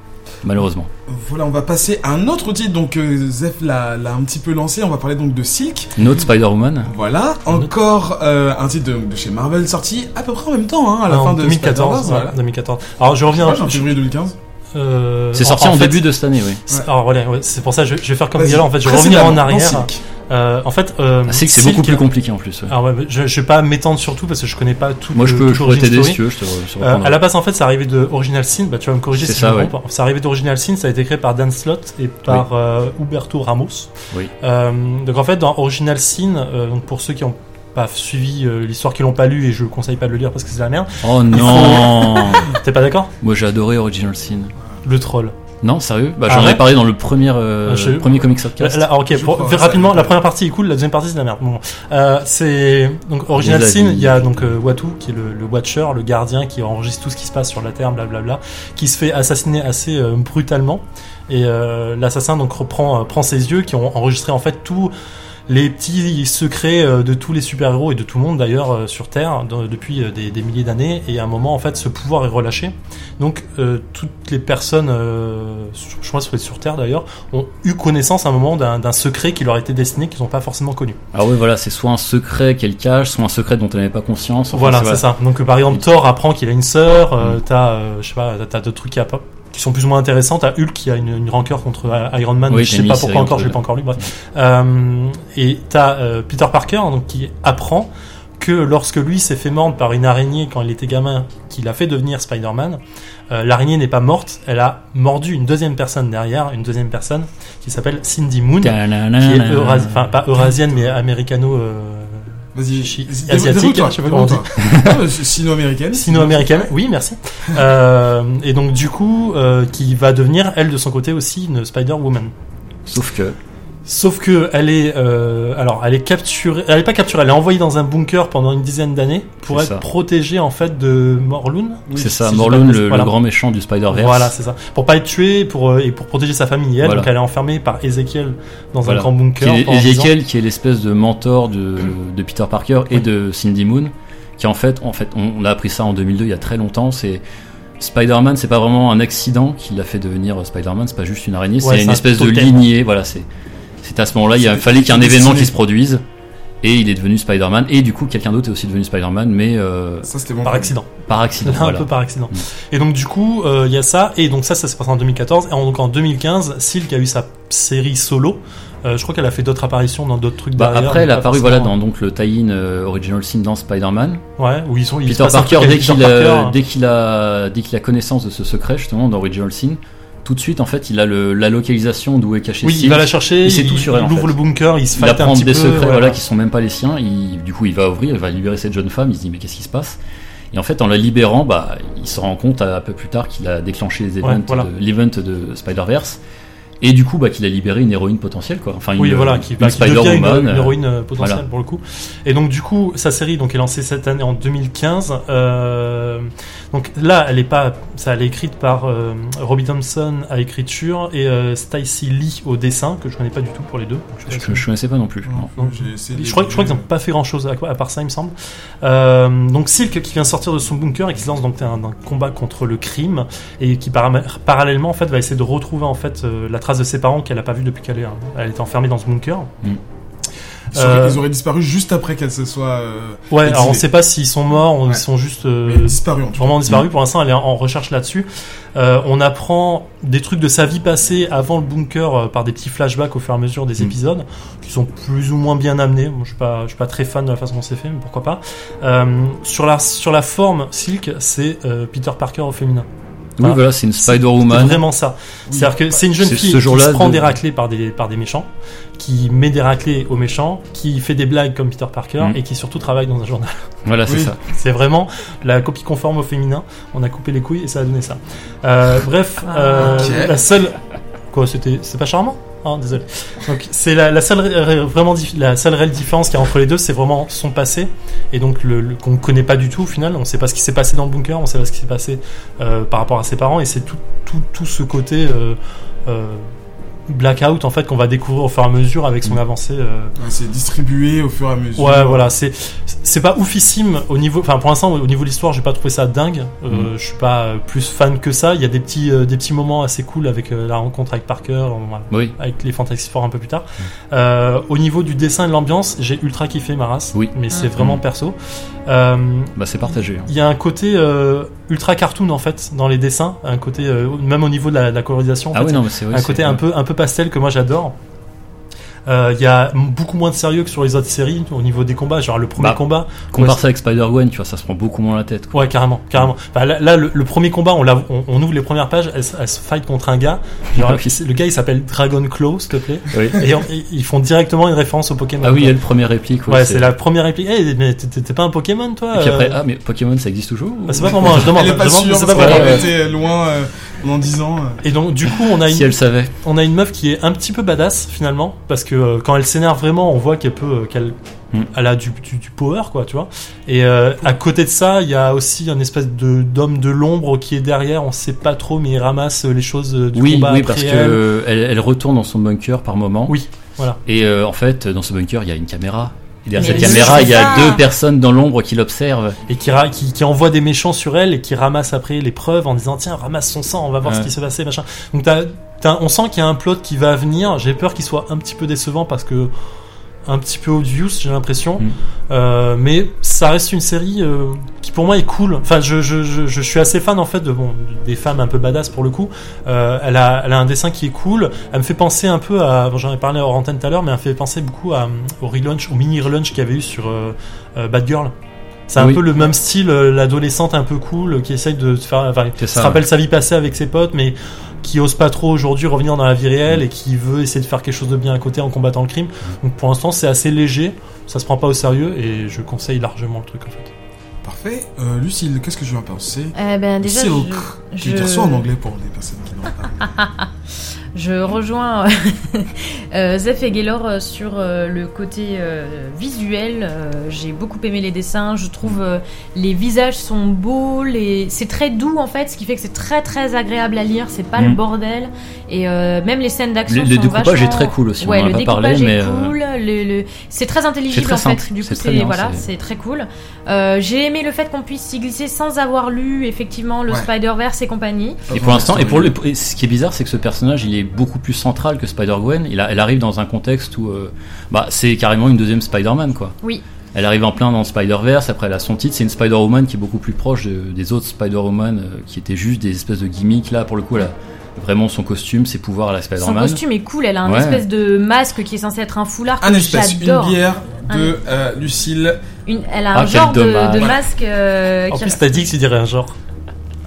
malheureusement.
Voilà, on va passer à un autre titre. Donc, euh, Zef l'a un petit peu lancé. On va parler donc de Silk.
Notre Spider-Woman.
Voilà, encore euh, un titre de, de chez Marvel sorti à peu près en même temps, hein, à la fin de
2014.
Spider-Verse,
ouais,
voilà.
2014. Alors, je reviens.
En février 2015.
Euh,
C'est sorti en,
fait,
début de cette année, oui.
c'est- Alors voilà, ouais, c'est pour ça que je, je vais faire comme Gala. En fait, je vais revenir
précédemment,
en arrière. Euh, en fait, euh,
Ah, C'est que c'est
Silk-
beaucoup plus compliqué en plus. ouais.
Alors ouais, je, je vais pas m'étendre sur tout parce que je connais pas tout.
Moi, je peux, je pourrais t'aider
story.
si tu veux. Je te, je te
Euh, à la base, en fait, c'est arrivé de Original Sin. Bah, tu vas me corriger
C'est
si
ça,
je me
ouais.
trompe. C'est arrivé d'Original Sin. Ça a été créé par Dan Slott et par euh, Huberto Ramos.
Oui.
Euh, donc en fait, dans Original Sin, euh, donc pour ceux qui ont pas suivi euh, l'histoire, qui l'ont pas lu, et je conseille pas de le lire parce que c'est de la merde.
Oh non
T'es pas d'accord?
Moi j'ai adoré Original Sin.
Le troll.
Non, sérieux bah,
Ah
J'en
ouais
ai parlé dans le premier, euh,
Ah,
premier Comics Podcast.
Là, ok, pour-
crois,
rapidement, la première partie est cool, la deuxième partie c'est de la merde. Bon, euh, c'est donc Original Sin. Il y a donc euh, Watu qui est le, le Watcher, le gardien qui enregistre tout ce qui se passe sur la Terre, blablabla, qui se fait assassiner assez euh, brutalement. Et euh, l'assassin donc reprend euh, prend ses yeux qui ont enregistré en fait tous les petits secrets euh, de tous les super-héros et de tout le monde d'ailleurs euh, sur Terre depuis euh, des, des milliers d'années. Et à un moment en fait ce pouvoir est relâché. Donc euh, toutes les personnes, euh, sur- je que c'est sur Terre d'ailleurs, ont eu connaissance à un moment d'un secret qui leur été destiné qu'ils n'ont pas forcément connu.
Alors oui, voilà, c'est soit un secret qu'elle cache, soit un secret dont elle n'avait pas conscience. Enfin,
voilà, c'est ça. Donc par exemple, Thor apprend qu'il a une sœur. euh, t'as, euh, je sais pas, t'as- t'as d'autres trucs qui, qui sont plus ou moins intéressants. T'as Hulk qui a une, une rancœur contre euh, Iron Man.
Oui,
je sais pas pourquoi encore, je l'ai pas encore lu. Bref. Euh, et t'as euh, Peter Parker donc qui apprend que lorsque lui s'est fait mordre par une araignée quand il était gamin, qu'il a fait devenir Spider-Man, euh, l'araignée n'est pas morte, elle a mordu une deuxième personne derrière, une deuxième personne qui s'appelle Cindy Moon, qui est eurasi- enfin pas eurasienne mais américano.
Vas-y,
asiatique,
Sino-américaine.
Sino-américaine, oui, merci. Euh, et donc du coup, euh, qui va devenir elle de son côté aussi une Spider-Woman.
Sauf que.
Sauf que elle est, euh, alors elle est capturée, elle est pas capturée, elle est envoyée dans un bunker pendant une dizaine d'années pour être
ça.
protégée en fait de Morlun.
c'est
si
ça,
dis
Morlun, le, grand méchant du Spider-Verse.
Voilà, c'est ça. Pour pas être tuée, pour euh, et pour protéger sa famille. Et elle,
Voilà.
donc elle est enfermée par Ezekiel dans
Voilà.
un grand
Qui
bunker.
est. Ezekiel, qui est l'espèce de mentor de, de Peter Parker et
Oui.
de Cindy Moon, qui en fait, en fait, on, on a appris ça en 2002, il y a très longtemps. C'est Spider-Man, c'est pas vraiment un accident qui l'a fait devenir Spider-Man, c'est pas juste une araignée,
Ouais,
c'est une
un
espèce de lignée. Voilà, c'est c'est à ce moment-là, il fallu qu'il y ait un événement qui se produise. Et il est devenu Spider-Man. Et du coup, quelqu'un d'autre est aussi devenu Spider-Man, mais euh,
Ça, c'était bon.
par accident.
par accident. Voilà.
un peu par accident.
Mm.
Et donc du coup, euh, il y a ça, et donc ça, ça s'est passé en 2014, et en, donc en 2015, Silk a eu sa série solo. Euh, je crois qu'elle a fait d'autres apparitions dans d'autres trucs
Bah,
derrière.
après, elle a apparu voilà, dans donc, le tie-in euh, Original Sin dans Spider-Man.
Ouais, où ils sont. il se
Peter Parker, dès qu'il a,
Parker.
dès qu'il a, dès qu'il a connaissance de ce secret, justement, dans Original Sin, tout de suite, en fait, il a le, la localisation d'où est caché
Oui, il va la chercher,
il sait tout sur elle, en
ouvre
fait.
le bunker, il se
Il
fight un
apprend
petit
des
peu.
secrets voilà, qui sont même pas les siens. Il- du coup, il va ouvrir, il va libérer cette jeune femme. Il se dit mais qu'est-ce qui se passe? Et en fait, en la libérant, bah, il se rend compte un peu plus tard qu'il a déclenché les
Ouais,
events
voilà.
de- l'event de Spider-Verse. Et du coup, bah, qu'il a libéré une héroïne potentielle, quoi. Enfin,
Oui,
une,
voilà, qui,
une
bah, qui devient une,
euh,
héroïne euh, potentielle
voilà.
pour le coup. Et donc du coup, sa série donc est lancée cette année en 2015. Euh, donc là, elle est pas, ça, elle est écrite par euh, Robbie Thompson à écriture et euh, Stacy Lee au dessin que je connais pas du tout pour les deux. Je
Je, connaissais pas non plus.
Non,
Non. je crois, je crois qu'ils n'ont pas fait grand chose à, à part ça, il me semble. Euh, donc Silk qui vient sortir de son bunker et qui se lance donc un, un combat contre le crime et qui para- parallèlement en fait va essayer de retrouver en fait euh, la trace de ses parents qu'elle a pas vu depuis qu'elle est, elle était enfermée dans ce bunker.
Ils auraient,
Euh,
ils auraient disparu juste après qu'elle se soit euh,
Ouais,
exilée.
alors on sait pas s'ils sont morts ou
Ouais.
ils sont juste euh,
mais disparu en tout cas.
vraiment disparus.
Mm.
Pour l'instant, elle est en recherche là-dessus. Euh, on apprend des trucs de sa vie passée avant le bunker euh, par des petits flashbacks au fur et à mesure des
Mm.
épisodes qui sont plus ou moins bien amenés. Moi, je suis pas, je suis pas très fan de la façon dont c'est fait, mais pourquoi pas. Euh, sur la sur la forme, Silk, c'est euh, Peter Parker au féminin.
Oui,
Voilà.
voilà, c'est une
C'est
Spider-Woman.
vraiment ça.
Oui.
C'est-à-dire que c'est une jeune
C'est
fille
ce
qui se prend
de-
des raclés par des, par des méchants, qui met des raclés aux méchants, qui fait des blagues comme Peter Parker
Mm.
et qui surtout travaille dans un journal.
Voilà, c'est
Oui.
ça.
C'est vraiment la copie conforme au féminin. On a coupé les couilles et ça a donné ça. Euh, bref, euh,
Ok.
la seule. Quoi, c'était, c'est pas charmant? Hein, Désolé. Donc c'est la, seule ré- vraiment la réelle différence qu'il y a entre les deux, c'est vraiment son passé et donc qu'on connaît pas du tout au final. On sait pas ce qui s'est passé dans le bunker, on sait pas ce qui s'est passé euh, par rapport à ses parents et c'est tout, tout, tout ce côté euh, euh, blackout en fait qu'on va découvrir au fur et à mesure avec son
Mm.
avancée. euh,
Ouais, c'est distribué au fur et à mesure.
Ouais, voilà, c'est c'est pas oufissime au niveau, enfin pour l'instant au niveau de l'histoire, j'ai pas trouvé ça dingue. Euh,
Mhm.
Je suis pas plus fan que ça. Il y a des petits euh, des petits moments assez cool avec euh, la rencontre avec Parker, euh,
Oui.
avec les Fantastic Four un peu plus tard. Euh, au niveau du dessin et de l'ambiance, j'ai ultra kiffé Maras.
Oui.
mais c'est vraiment perso. Euh,
Bah, c'est partagé.
il y a un côté euh, ultra cartoon en fait dans les dessins, un côté euh, même au niveau de la, de la colorisation. en
Ah
fait,
oui, non, mais c'est vrai.
un côté un peu un peu pastel que moi j'adore. Euh, Il y a beaucoup moins de sérieux que sur les autres séries au niveau des combats. Genre le premier
Bah,
combat,
Compare
Ouais,
ça avec Spider-Gwen, tu vois, ça se prend beaucoup moins la tête. quoi.
ouais carrément, carrément. Enfin, là, là, le, le premier combat, on, l'a- on, on ouvre les premières pages, elle, se- elle se fight contre un gars. Genre,
Ah oui.
le gars il s'appelle Dragon Claw, s'il te plaît.
Oui.
Et on- et ils font directement une référence au Pokémon.
Ah oui, il y a le premier réplique.
ouais, c'est la première réplique. Eh, mais t'es pas un Pokémon toi
Et puis après,
euh
ah, mais Pokémon, ça existe toujours ou-
Bah, C'est pas pour moi, je demande.
Elle est pas
je demande,
sûre,
c'est pas pour moi.
été loin euh, pendant 10 ans. euh.
Et donc du coup on a une
Si elle savait.
on a une meuf qui est un petit peu badass finalement parce que euh, quand elle s'énerve vraiment on voit qu'elle peut euh, qu'elle
Mm.
elle a du, du, du power quoi tu vois et euh, à côté de ça il y a aussi un espèce de d'homme de l'ombre qui est derrière on sait pas trop mais il ramasse les choses du
Oui,
combat
oui,
après
parce
elle.
que euh, elle, elle retourne dans son bunker par moment.
oui voilà
Et euh, en fait, dans ce bunker, il y a une caméra. Et derrière cette caméra, il y a deux personnes dans l'ombre qui l'observent.
et qui, ra- qui qui envoie des méchants sur elle et qui ramasse après les preuves en disant tiens ramasse son sang on va voir
Ouais.
ce qui s'est passé machin donc t'as, t'as- on sent qu'il y a un plot qui va venir j'ai peur qu'il soit un petit peu décevant parce que un petit peu obvious j'ai l'impression.
Mm.
Euh, mais ça reste une série euh, qui pour moi est cool. Enfin je, je, je, je suis assez fan en fait de bon des femmes un peu badass pour le coup. Euh, elle a elle a un dessin qui est cool. Elle me fait penser un peu à bon, j'en ai parlé hors antenne tout à l'heure mais elle me fait penser beaucoup à, au relaunch au mini relaunch qu'il y avait eu sur Bad Girl c'est un
Oui.
peu le même style, euh, l'adolescente un peu cool euh, qui essaye de se faire, enfin,
ça,
se rappelle sa vie passée avec ses potes, mais qui ose pas trop aujourd'hui revenir dans la vie réelle et qui veut essayer de faire quelque chose de bien à côté en combattant le crime. Donc pour l'instant c'est assez léger, ça se prend pas au sérieux et je conseille largement le truc en fait.
Parfait. Euh, Lucille, qu'est-ce que je viens penser?
Eh ben déjà,
Silk.
je,
Tu veux dire ça en anglais pour les personnes qui n'ont pas.
Je rejoins euh, Zef et Gaylor euh, sur euh, le côté euh, visuel. Euh, J'ai beaucoup aimé les dessins. Je trouve euh, les visages sont beaux. Les... C'est très doux en fait, ce qui fait que c'est très très agréable à lire. C'est pas le
Mm.
bordel. Et euh, même les scènes d'action
Le, le
sont
découpage
vachement...
est très cool aussi.
Ouais,
on en
le
a pas
découpage
parlé,
est
mais euh,
cool. le- le- C'est très intelligible
très
en fait. Du coup,
C'est très
voilà,
c'est
cool. Euh, J'ai aimé le fait qu'on puisse s'y glisser sans avoir lu effectivement le
Ouais.
Spider-Verse et compagnie.
Et pour l'instant, et pour le, et ce qui est bizarre, c'est que ce personnage, il est beaucoup plus central que Spider-Gwen. Elle arrive dans un contexte où, euh, bah, c'est carrément une deuxième Spider-Man, quoi.
Oui.
Elle arrive en plein dans Spider-Verse, après elle a son titre, c'est une Spider-Woman qui est beaucoup plus proche de- des autres Spider-Woman euh, qui étaient juste des espèces de gimmicks. Là, pour le coup, elle a vraiment son costume, ses pouvoirs à la
Son
Spider-Man.
costume est cool, elle a un
Ouais.
espèce de masque qui est censé être un foulard
Un espèce, une bière de euh, Lucille.
Une- elle a
Ah,
un genre de, de masque euh,
En
qui
plus t'as dit que tu dirais un genre.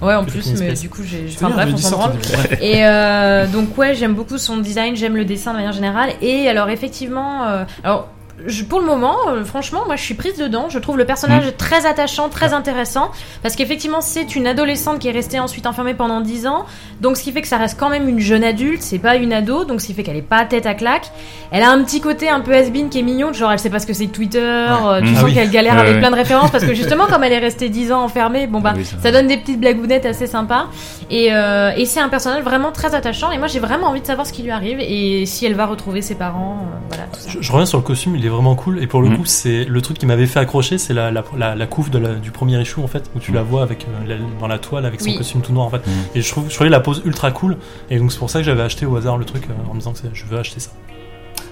Ouais, en plus, mais du coup, j'ai. Enfin bref, on s'en branle. Et euh, donc ouais, j'aime beaucoup son design, j'aime le dessin de manière générale. Et alors effectivement, euh, alors je- pour le moment, euh, franchement, moi je suis prise dedans. Je trouve le personnage
Mm.
très attachant, très intéressant, parce qu'effectivement c'est une adolescente qui est restée ensuite enfermée pendant 10 ans. Donc ce qui fait que ça reste quand même une jeune adulte, c'est pas une ado, donc ce qui fait qu'elle est pas tête à claque. Elle a un petit côté un peu has-been qui est mignon, genre elle sait pas ce que c'est Twitter. euh, tu sens
Ah oui.
qu'elle galère
Ouais,
avec
ouais.
plein de références parce que justement comme elle est restée 10 ans enfermée, bon bah
Oui, ça-
ça donne des petites blagounettes assez sympas. Et, euh, et c'est un personnage vraiment très attachant. Et moi, j'ai vraiment envie de savoir ce qui lui arrive et si elle va retrouver ses parents. euh, voilà, tout ça.
Je, je reviens sur le costume, il est vraiment cool. Et pour le
Mm.
coup, c'est le truc qui m'avait fait accrocher, c'est la, la, la, la couve de la- du premier issue en fait, où tu la vois avec euh, la- dans la toile avec son
Oui.
costume tout noir en fait.
Mm.
Et je trouve, je trouvais la pose ultra cool. Et donc c'est pour ça que j'avais acheté au hasard le truc euh, en me disant que c'est- je veux acheter ça.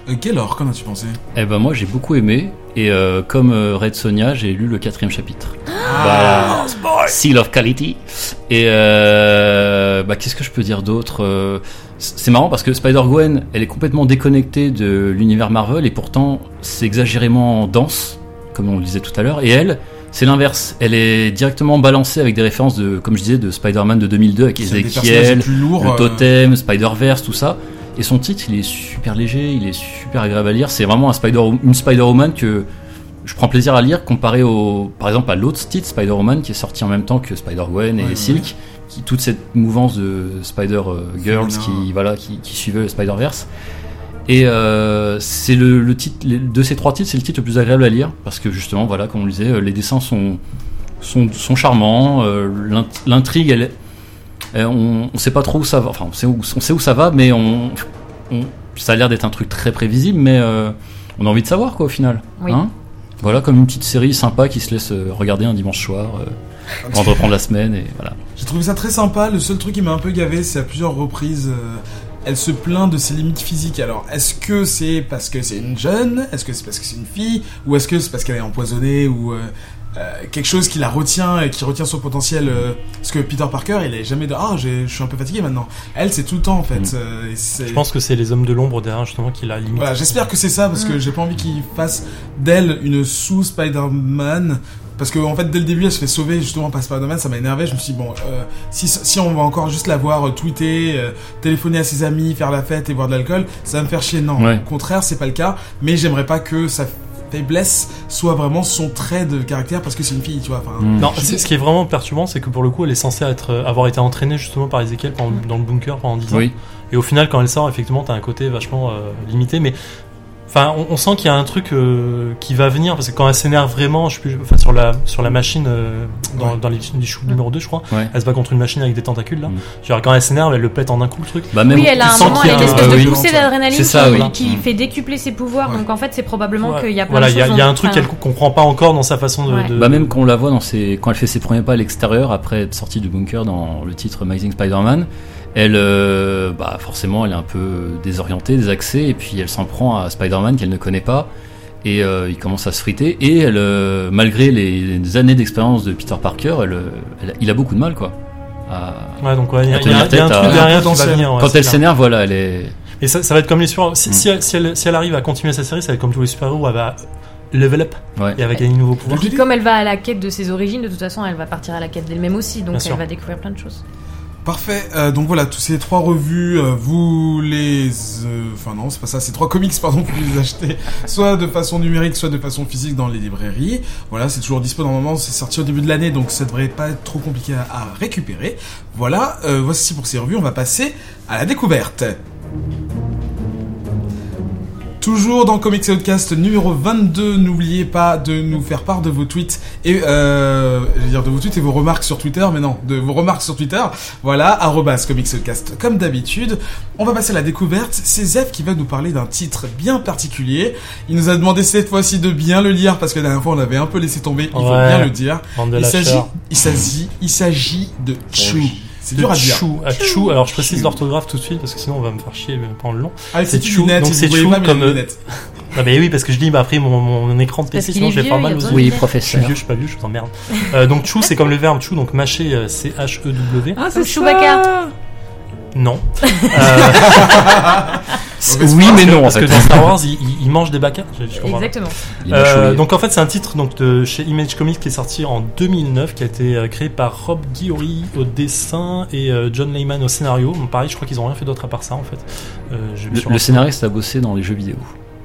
Euh, Gaylor, qu'en as-tu pensé?
Eh ben moi j'ai beaucoup aimé et euh, comme euh, Red Sonia j'ai lu le quatrième chapitre.
Ah,
Voilà. Seal of Quality. Et euh, bah, qu'est-ce que je peux dire d'autre Euh, C'est marrant parce que Spider-Gwen, elle est complètement déconnectée de l'univers Marvel et pourtant c'est exagérément dense, comme on le disait tout à l'heure. Et elle, c'est l'inverse. Elle est directement balancée avec des références de, comme je disais, de Spider-Man de 2002 avec Ezekiel, le
euh,
totem, Spider-Verse, tout ça. Et son titre, il est super léger, il est super agréable à lire. C'est vraiment un Spider, une Spider-Woman que je prends plaisir à lire comparé au, par exemple, à l'autre titre Spider-Woman qui est sorti en même temps que Spider-Gwen et
Ouais.
Silk, qui toute cette mouvance de Spider-Girls qui, voilà, qui, qui suivait le Spider-Verse. Et euh, c'est le, le titre, de ces trois titres, c'est le titre le plus agréable à lire parce que justement, voilà, comme on le disait, euh, les dessins sont sont, sont charmants, euh, l'int- l'intrigue, elle, est- on, on sait pas trop où ça va, enfin on sait où, on sait où ça va, mais on, on- ça a l'air d'être un truc très prévisible, mais euh, on a envie de savoir quoi au final.
Oui.
Hein? Voilà, comme une petite série sympa qui se laisse euh, regarder un dimanche soir euh, avant de reprendre la semaine et voilà.
J'ai trouvé ça très sympa. Le seul truc qui m'a un peu gavé, c'est à plusieurs reprises, euh, elle se plaint de ses limites physiques. Alors, est-ce que c'est parce que c'est une jeune? Est-ce que c'est parce que c'est une fille? Ou est-ce que c'est parce qu'elle est empoisonnée Ou euh, quelque chose qui la retient et qui retient son potentiel euh, Parce que Peter Parker, il est jamais de Ah, je suis un peu fatigué maintenant. Elle, c'est tout le temps en fait.
Mm.
euh, et
Je pense que c'est les hommes de l'ombre derrière justement qui la limitent.
Voilà, j'espère que c'est ça parce que j'ai pas envie qu'il fasse d'elle une sous Spider-Man. Parce que en fait dès le début elle se fait sauver justement par Spider-Man, ça m'a énervé. Je me suis dit bon, euh, si, si on va encore juste la voir euh, tweeter, euh, téléphoner à ses amis, faire la fête et boire de l'alcool, ça va me faire chier. Non,
Ouais.
au contraire c'est pas le cas. Mais j'aimerais pas que sa faiblesse soit vraiment son trait de caractère parce que c'est une fille, tu vois. Enfin,
Mm.
Non, ce qui est vraiment perturbant, c'est que pour le coup, elle est censée être, euh, avoir été entraînée justement par Ezekiel pendant- dans le bunker pendant 10 ans.
Oui,
Et au final, quand elle sort, effectivement, t'as un côté vachement euh, limité. Mais enfin, on, on sent qu'il y a un truc euh, qui va venir parce que quand elle s'énerve vraiment, je sais plus, enfin, sur la sur la machine euh, dans,
Ouais.
dans les, les choux numéro 2 je crois,
ouais.
elle se bat contre une machine avec des tentacules là.
Mm.
Genre quand elle s'énerve, elle le pète en un coup le truc.
Bah même
Oui, elle a un moment, elle a une
un-
espèce
euh,
de
oui.
poussée d'adrénaline
ça,
qui,
oui.
qui
Mm.
fait décupler ses pouvoirs.
Ouais.
Donc en fait, c'est probablement
Ouais.
qu'il y a plein
Voilà,
de
il y, a-
choses.
il y a un truc qu'elle comprend pas encore dans sa façon de.
Ouais.
de-
Bah même quand on la voit dans ses... quand elle fait ses premiers pas à l'extérieur après être sortie du bunker dans le titre Amazing Spider-Man, elle, euh, bah forcément, elle est un peu désorientée, désaxée, et puis elle s'en prend à Spider-Man qu'elle ne connaît pas, et euh, il commence à se friter, et elle, euh, malgré les, les années d'expérience de Peter Parker, elle, elle- il a beaucoup de mal, quoi. à-
Ouais, donc ouais, il y a, y y un truc derrière venir. ouais,
Quand elle s'énerve, voilà, elle est.
Et ça, ça va être comme les super. Si,
Mm.
si elle, si, elle, si elle arrive à continuer sa série, ça va être comme tous les super-héros, elle va level up
Ouais.
et elle va gagner de nouveaux pouvoirs.
Puis comme elle va à la quête de ses origines, de toute façon, elle va partir à la quête d'elle-même aussi. Donc
Bien
elle
sûr.
va découvrir plein de choses.
Parfait. Euh, donc voilà, tous ces trois revues, euh, vous les, euh, enfin non, c'est pas ça, ces trois comics, pardon, vous les achetez soit de façon numérique, soit de façon physique dans les librairies. Voilà, c'est toujours dispo normalement, c'est sorti au début de l'année, donc ça devrait pas être trop compliqué à, récupérer. Voilà, voici pour ces revues, on va passer à la découverte. Toujours dans Comics Outcast numéro 22, n'oubliez pas de nous faire part de vos tweets et euh, je veux dire de vos tweets et vos remarques sur Twitter, mais non, de vos remarques sur Twitter. Voilà, arrobas Comics Outcast comme d'habitude. On va passer à la découverte. C'est Zef qui va nous parler d'un titre bien particulier. Il nous a demandé cette fois-ci de bien le lire parce que la dernière fois on avait un peu laissé tomber. Il faut bien le dire. Il s'agit, il s'agit, il s'agit de Chou. C'est dur à dire.
chou, à chou. Alors je précise l'orthographe tout de suite parce que sinon on va me faire chier pendant le long.
Avec
C'est Chou,
lunettes,
donc c'est Chou
mais
comme,
des
euh. Ah bah oui, parce que je dis, bah après mon, mon écran de PC, sinon
est
je vais
vieux,
pas mal aux yeux.
Oui,
lunettes.
Je suis
professeur.
vieux, je suis pas vieux, je vous emmerde. Euh, donc chou, c'est comme le verbe chou, donc mâcher, euh, C-H-E-W.
Comme Chewbacca.
Non. Euh,
Oui, mais non, en
Parce que
fait.
dans Star Wars, il, il- il mange des bacas. Je, je.
Exactement.
Euh, donc en fait c'est un titre donc de chez Image Comics qui est sorti en 2009 qui a été euh, créé par Rob Guillory au dessin et euh, John Layman au scénario. Bon, pareil je crois qu'ils ont rien fait d'autre à part ça en fait. Euh, je
Le, scénariste a bossé dans les jeux vidéo.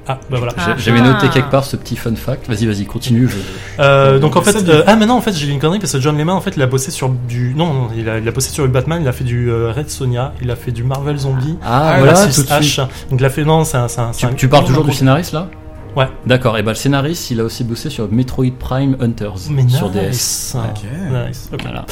Ah bah voilà.
J'ai-
Ah.
J'avais noté quelque part ce petit fun fact. Vas-y, vas-y, continue. je-
Euh, donc en fait euh, ah maintenant en fait j'ai une connerie parce que John Layman en fait il a bossé sur du non, non il, a, il a bossé sur du Batman il a fait du euh, Red Sonia il a fait du Marvel Zombie
Ah, voilà, tout de suite.
H. donc il a fait non c'est un, c'est un-
Tu,
un-
tu parles toujours du scénariste là?
Ouais.
D'accord, et ben le scénariste il a aussi bossé sur Metroid Prime Hunters
mais
sur
nice.
DS.
Ok.
Nice, ok.
Voilà.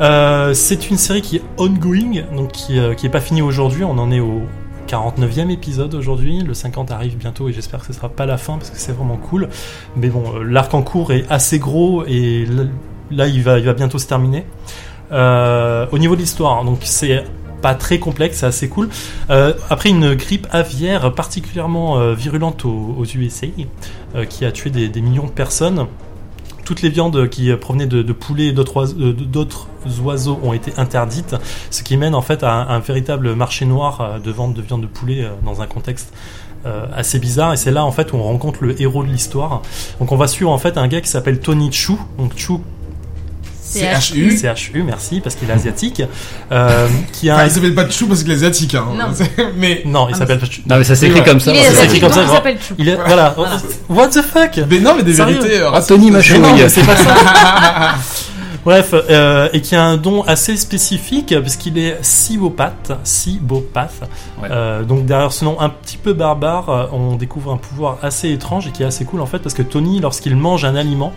Euh, c'est une série qui est ongoing, donc qui, euh, qui est pas finie aujourd'hui. On en est au 49e épisode aujourd'hui. Le 50 arrive bientôt et j'espère que ce sera pas la fin parce que c'est vraiment cool. Mais bon, euh, l'arc en cours est assez gros et là, il, va, bientôt se terminer. Euh, au niveau de l'histoire, donc c'est pas très complexe, c'est assez cool. Euh, après une grippe aviaire particulièrement virulente aux, USA, qui a tué des millions de personnes, toutes les viandes qui provenaient de, poulets et euh, d'autres oiseaux ont été interdites, ce qui mène en fait à un, véritable marché noir euh, de vente de viande de poulet euh, dans un contexte assez bizarre et c'est là en fait où on rencontre le héros de l'histoire. Donc on va suivre en fait un gars qui s'appelle Tony Chu. Donc Chu
CHU.
CHU, merci parce qu'il est asiatique, euh, qui a
Enfin,
un...
il s'appelle pas Chou parce qu'il est asiatique. Hein.
Non.
mais,
non, il
Ah,
s'appelle pas Chu.
Non mais ça s'écrit
Ouais.
comme ça.
Il est
comme ça,
il s'appelle Chou.
Il est voilà. What the fuck?
Mais non, mais des
Sérieux
vérités.
Machouille.
non, mais c'est pas ça. Bref, euh, et qui a un don assez spécifique puisqu'il est cibopathe, cibopathe.
Ouais.
Euh, donc derrière ce nom un petit peu barbare, euh, on découvre un pouvoir assez étrange et qui est assez cool en fait parce que Tony, lorsqu'il mange un aliment,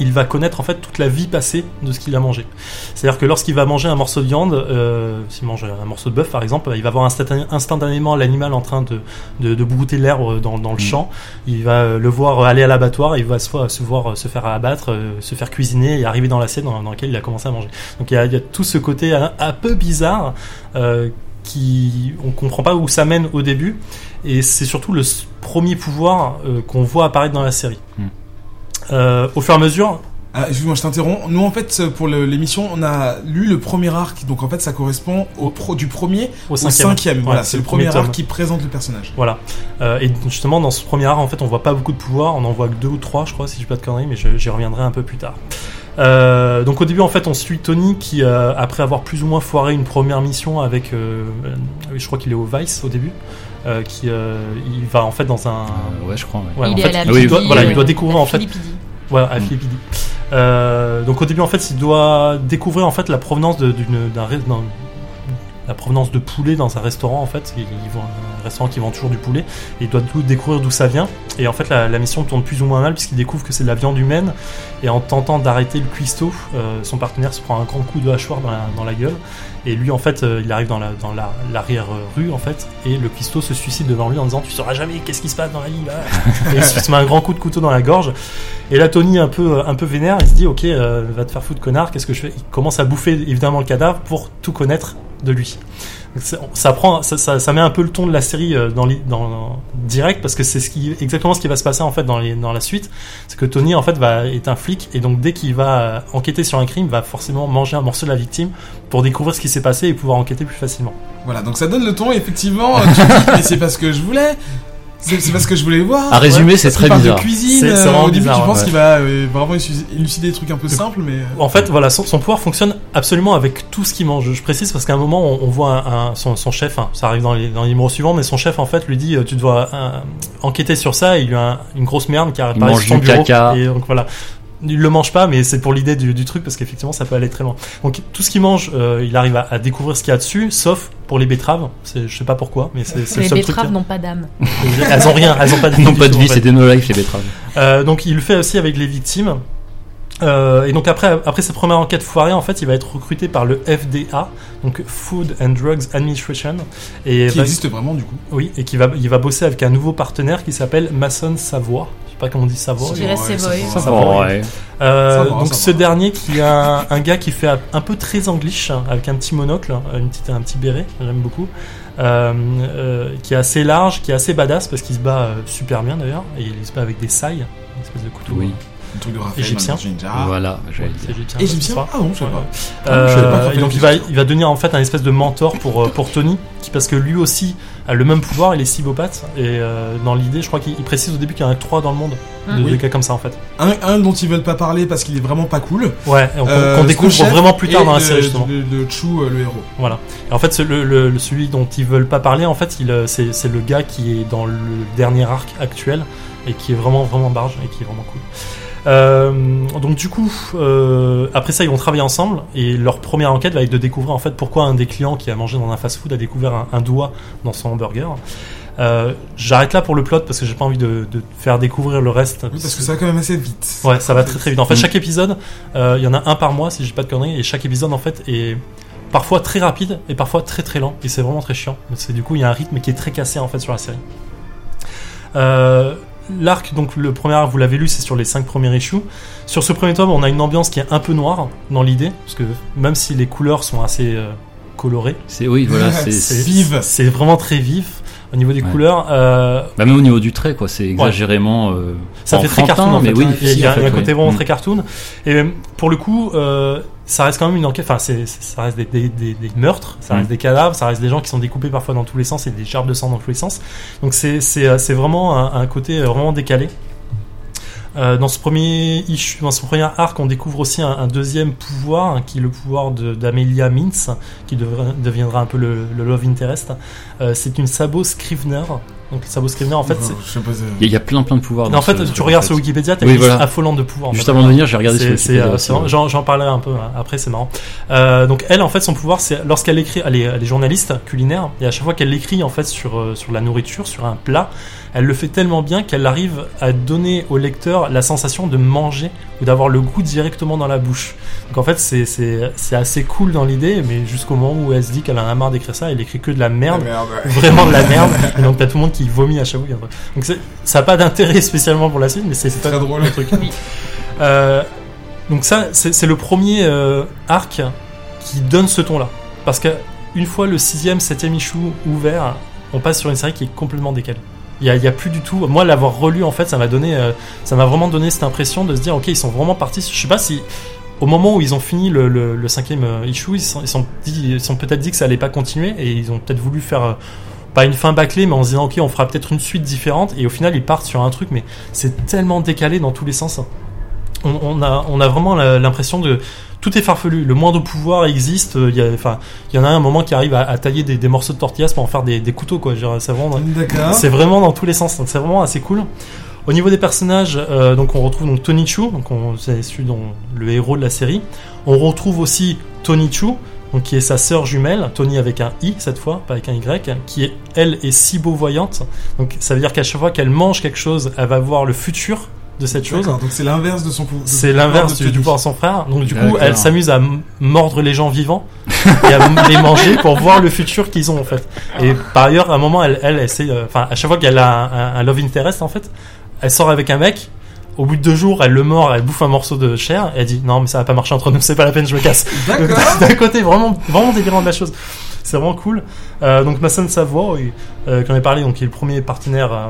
il va connaître en fait toute la vie passée de ce qu'il a mangé. C'est-à-dire que lorsqu'il va manger un morceau de viande, euh, s'il mange un morceau de bœuf par exemple, il va voir instantané- instantanément l'animal en train de, de, de brouter l'herbe dans, dans le
Mm.
champ. Il va euh, le voir aller à l'abattoir, il va se, voir- se voir euh, se faire abattre, se faire cuisiner et arriver dans l'assiette dans, dans laquelle il a commencé à manger. Donc il y a, il y a tout ce côté un, un peu bizarre euh, qui on comprend pas où ça mène au début et c'est surtout le premier pouvoir euh, qu'on voit apparaître dans la série.
Mm.
Euh, au fur et à mesure,
Ah, excuse-moi, je t'interromps. Nous, en fait, pour le- l'émission, on a lu le premier arc. Donc, en fait, ça correspond au pro, du premier
au
au
cinquième.
Voilà,
Ouais,
c'est le premier arc qui présente le personnage.
Voilà. Euh, et justement, dans ce premier art, en fait, on voit pas beaucoup de pouvoirs. On en voit que deux ou trois, je crois, si je dis pas de conneries, mais je- j'y reviendrai un peu plus tard. Euh, donc au début, en fait, on suit Tony qui, euh, après avoir plus ou moins foiré une première mission avec, euh, je crois qu'il est au Vice au début, euh, qui, euh, il va en fait dans un,
Euh, ouais, je crois. ouais.
ouais, en
il
fait,
à la
il doit,
Pidi,
voilà, il doit découvrir en fait. Voilà, à
Mm.
Philippidi. Euh, donc au début en fait il doit découvrir en fait la provenance d'un- la provenance de poulet dans un restaurant en fait ils, vont un restaurant qui vend toujours du poulet et il doit tout découvrir d'où ça vient. Et en fait la, mission tourne plus ou moins mal puisqu'il découvre que c'est de la viande humaine et en tentant d'arrêter le cuistot euh, son partenaire se prend un grand coup de hachoir dans la, gueule. Et lui en fait euh, il arrive dans la l'arrière rue en fait et le cuistot se suicide devant lui en disant tu sauras jamais qu'est-ce qui se passe dans la vie là. et il se met un grand coup de couteau dans la gorge. Et là Tony un peu un peu vénère il se dit ok euh, va te faire foutre connard qu'est-ce que je fais? Il commence à bouffer évidemment le cadavre pour tout connaître de lui ça prend ça, ça, ça met un peu le ton de la série euh, dans, dans direct parce que c'est ce qui exactement ce qui va se passer en fait dans les dans la suite c'est que Tony en fait va est un flic et donc dès qu'il va euh, enquêter sur un crime va forcément manger un morceau de la victime pour découvrir ce qui s'est passé et pouvoir enquêter plus facilement
Voilà, donc ça donne le ton. Effectivement, euh, tu dis, mais c'est pas ce que je voulais. C'est c'est pas ce que je voulais voir.
À résumer, c'est
Parce qu'il
très bizarre.
de cuisine.
C'est- c'est
euh,
vraiment
au début,
bizarre,
tu penses
ouais.
qu'il va euh, vraiment élucider des trucs un peu simples, mais. euh,
En fait, voilà, son, son pouvoir fonctionne absolument avec tout ce qu'il mange. Je précise parce qu'à un moment, on, on voit un, un- son, son chef, hein, ça arrive dans les, dans les numéros suivants, mais son chef, en fait, lui dit euh, Tu dois euh, enquêter sur ça, et il lui a un- une grosse merde qui apparaît
mange
sur son
du
bureau.
caca.
Et donc voilà. Il le mange pas, mais c'est pour l'idée du, du truc parce qu'effectivement ça peut aller très loin. Donc tout ce qu'il mange, euh, il arrive à, à découvrir ce qu'il y a dessus, sauf pour les betteraves. C'est- Je sais pas pourquoi, mais c'est c'est le
Les
seul truc.
betteraves n'ont pas d'âme.
Elles ont rien, elles ont pas de
n'ont pas de vie,
en fait.
c'est des no-life les betteraves.
Euh, donc il le fait aussi avec les victimes. Euh, et donc après, après sa première enquête foirée, en fait, il va être recruté par le FDA, donc Food and Drugs Administration, et
Qui
va-
existe vraiment, du coup.
oui, et qui va, il va bosser avec un nouveau partenaire qui s'appelle Mason Savoie. Pas comment on dit Savoie.
Je dirais Savoy.
ouais.
Euh,
Ça va,
donc ce dernier qui a un, un gars qui fait un peu très anglish avec un petit monocle, une petite, un petit béret, j'aime beaucoup, euh, euh, qui est assez large, qui est assez badass parce qu'il se bat euh, super bien d'ailleurs et il se bat avec des sailles, une espèce de couteau.
Oui.
le truc de Raphaël
Égyptien.
Voilà, j'allais
C'est
dire.
égyptien.
Ah non, je sais
Ouais.
pas.
Euh,
je
et donc
des
il va, il va devenir en fait un espèce de mentor pour, pour Tony, qui, parce que lui aussi a le même pouvoir, il est cybopathe, et euh, dans l'idée, je crois qu'il il précise au début qu'il y en a 3 dans le monde, de,
Mm.
de
Oui.
cas comme ça en fait.
Un, un dont ils veulent pas parler parce qu'il est vraiment pas cool.
Ouais, qu'on
Euh,
découvre vraiment plus tard dans la
le-
série justement.
Le, le Chou, euh, le héros.
Voilà. Et en fait, ce- le, le- le- celui dont ils veulent pas parler, en fait, c'est le gars qui est dans le dernier arc actuel et qui est vraiment vraiment barge et qui est vraiment cool. Euh, donc du coup, euh, après ça, ils vont travailler ensemble et leur première enquête va être de découvrir en fait pourquoi un des clients qui a mangé dans un fast-food a découvert un, un doigt dans son hamburger. Euh, J'arrête là pour le plot parce que j'ai pas envie de, de faire découvrir le reste.
Oui, parce que ça va quand même assez vite.
Ouais, ça va très très vite. En fait,
Mm.
chaque épisode, euh, il y en a un par mois, si j'ai pas de conneries, et chaque épisode en fait est parfois très rapide et parfois très très lent, et c'est vraiment très chiant. C'est du coup, il y a un rythme qui est très cassé en fait sur la série. Euh, L'arc, donc le premier arc, vous l'avez lu, c'est sur les cinq premiers issues. Sur ce premier tome, on a une ambiance qui est un peu noire dans l'idée, parce que même si les couleurs sont assez euh, colorées,
C'est oui, voilà, c'est
vive.
c'est vraiment très vif au niveau des
Ouais.
couleurs. Euh,
Bah, même au niveau du trait, quoi, c'est exagérément. euh,
Ça fait très cartoon en fait.
mais oui,
il y a, y un
fait,
côté
oui.
vraiment
Mm.
très cartoon. Et pour le coup, euh, ça reste quand même une enquête. Enfin, c'est, ça reste des, des- des- des meurtres, ça reste
Mm.
des cadavres, ça reste des gens qui sont découpés parfois dans tous les sens et des gerbes de sang dans tous les sens. Donc c'est, c'est, euh, c'est vraiment un, un côté euh, vraiment décalé. Euh, dans ce premier issue, dans ce premier arc, on découvre aussi un, un deuxième pouvoir, hein, qui est le pouvoir de- d'Amelia Mintz, qui devra- deviendra un peu le, le love interest. Euh, c'est une sabot Scrivener. Donc sabot Scrivener, en fait, c'est,
euh,
Il y, a- il y a plein plein de pouvoirs.
en fait,
ce-
tu regardes sur. Wikipédia, t'as
Oui,
une
voilà.
affolante de pouvoirs.
Juste
fait.
avant de venir, j'ai regardé sur Wikipédia.
euh. J'en parlerai un peu hein, après, c'est marrant. Euh, donc elle, en fait, son pouvoir, c'est lorsqu'elle écrit, elle est, elle est journaliste culinaire, et à chaque fois qu'elle écrit en fait sur euh, sur la nourriture, sur un plat, elle le fait tellement bien qu'elle arrive à donner au lecteur la sensation de manger ou d'avoir le goût directement dans la bouche. Donc en fait, c'est c'est c'est assez cool dans l'idée, mais jusqu'au moment où elle se dit qu'elle en a marre d'écrire ça, elle écrit que de la merde.
Merde.
vraiment de la merde. Et donc t'as tout le monde qui vomit à chaque fois. Donc ça a pas d'intérêt spécialement pour la suite mais c'est
très drôle.
le truc. Euh, donc ça c'est le premier euh, arc qui donne ce ton là parce que une fois le sixième septième issue ouvert on passe sur une série qui est complètement décalée il y a, a plus du tout moi l'avoir relu en fait ça m'a donné euh, ça m'a vraiment donné cette impression de se dire ok ils sont vraiment partis je sais pas si au moment où ils ont fini le, le, le cinquième euh, issue, ils sont, ils sont, sont peut-être dit que ça allait pas continuer et ils ont peut-être voulu faire euh, pas une fin bâclée, mais en se disant ok, on fera peut-être une suite différente. Et au final, ils partent sur un truc, mais c'est tellement décalé dans tous les sens. On, on a, on a vraiment l'impression de tout est farfelu. Le moindre pouvoir existe. euh, Il y a, enfin, il y en a un moment qui arrive à, à tailler des, des morceaux de tortillas pour en faire des, des couteaux, quoi. C'est vraiment, c'est vraiment dans tous les sens, c'est vraiment assez cool. Au niveau des personnages, euh, donc on retrouve donc Tony Chu, donc c'est celui dont le héros de la série. On retrouve aussi Tony Chu, donc qui est sa sœur jumelle, Tony avec un i cette fois, pas avec un y, qui est elle est si beau voyante. Donc ça veut dire qu'à chaque fois qu'elle mange quelque chose, elle va voir le futur de cette chose.
Donc c'est l'inverse de son pouvoir.
C'est l'inverse du, du pouvoir de son frère. Donc du coup, elle s'amuse à mordre les gens vivants et à les manger pour voir le futur qu'ils ont en fait. Et par ailleurs, à un moment, elle, elle essaie, euh, enfin, à chaque fois qu'elle a un, un- un love interest en fait, elle sort avec un mec. Au bout de deux jours, elle le mord, elle bouffe un morceau de chair et elle dit non mais ça va pas marcher entre nous, c'est pas la peine, je me casse. D'un côté vraiment vraiment délirant de la chose. C'est vraiment cool. Euh, donc Masson Savoy, euh, qui en ai parlé, donc qui est le premier partenaire euh,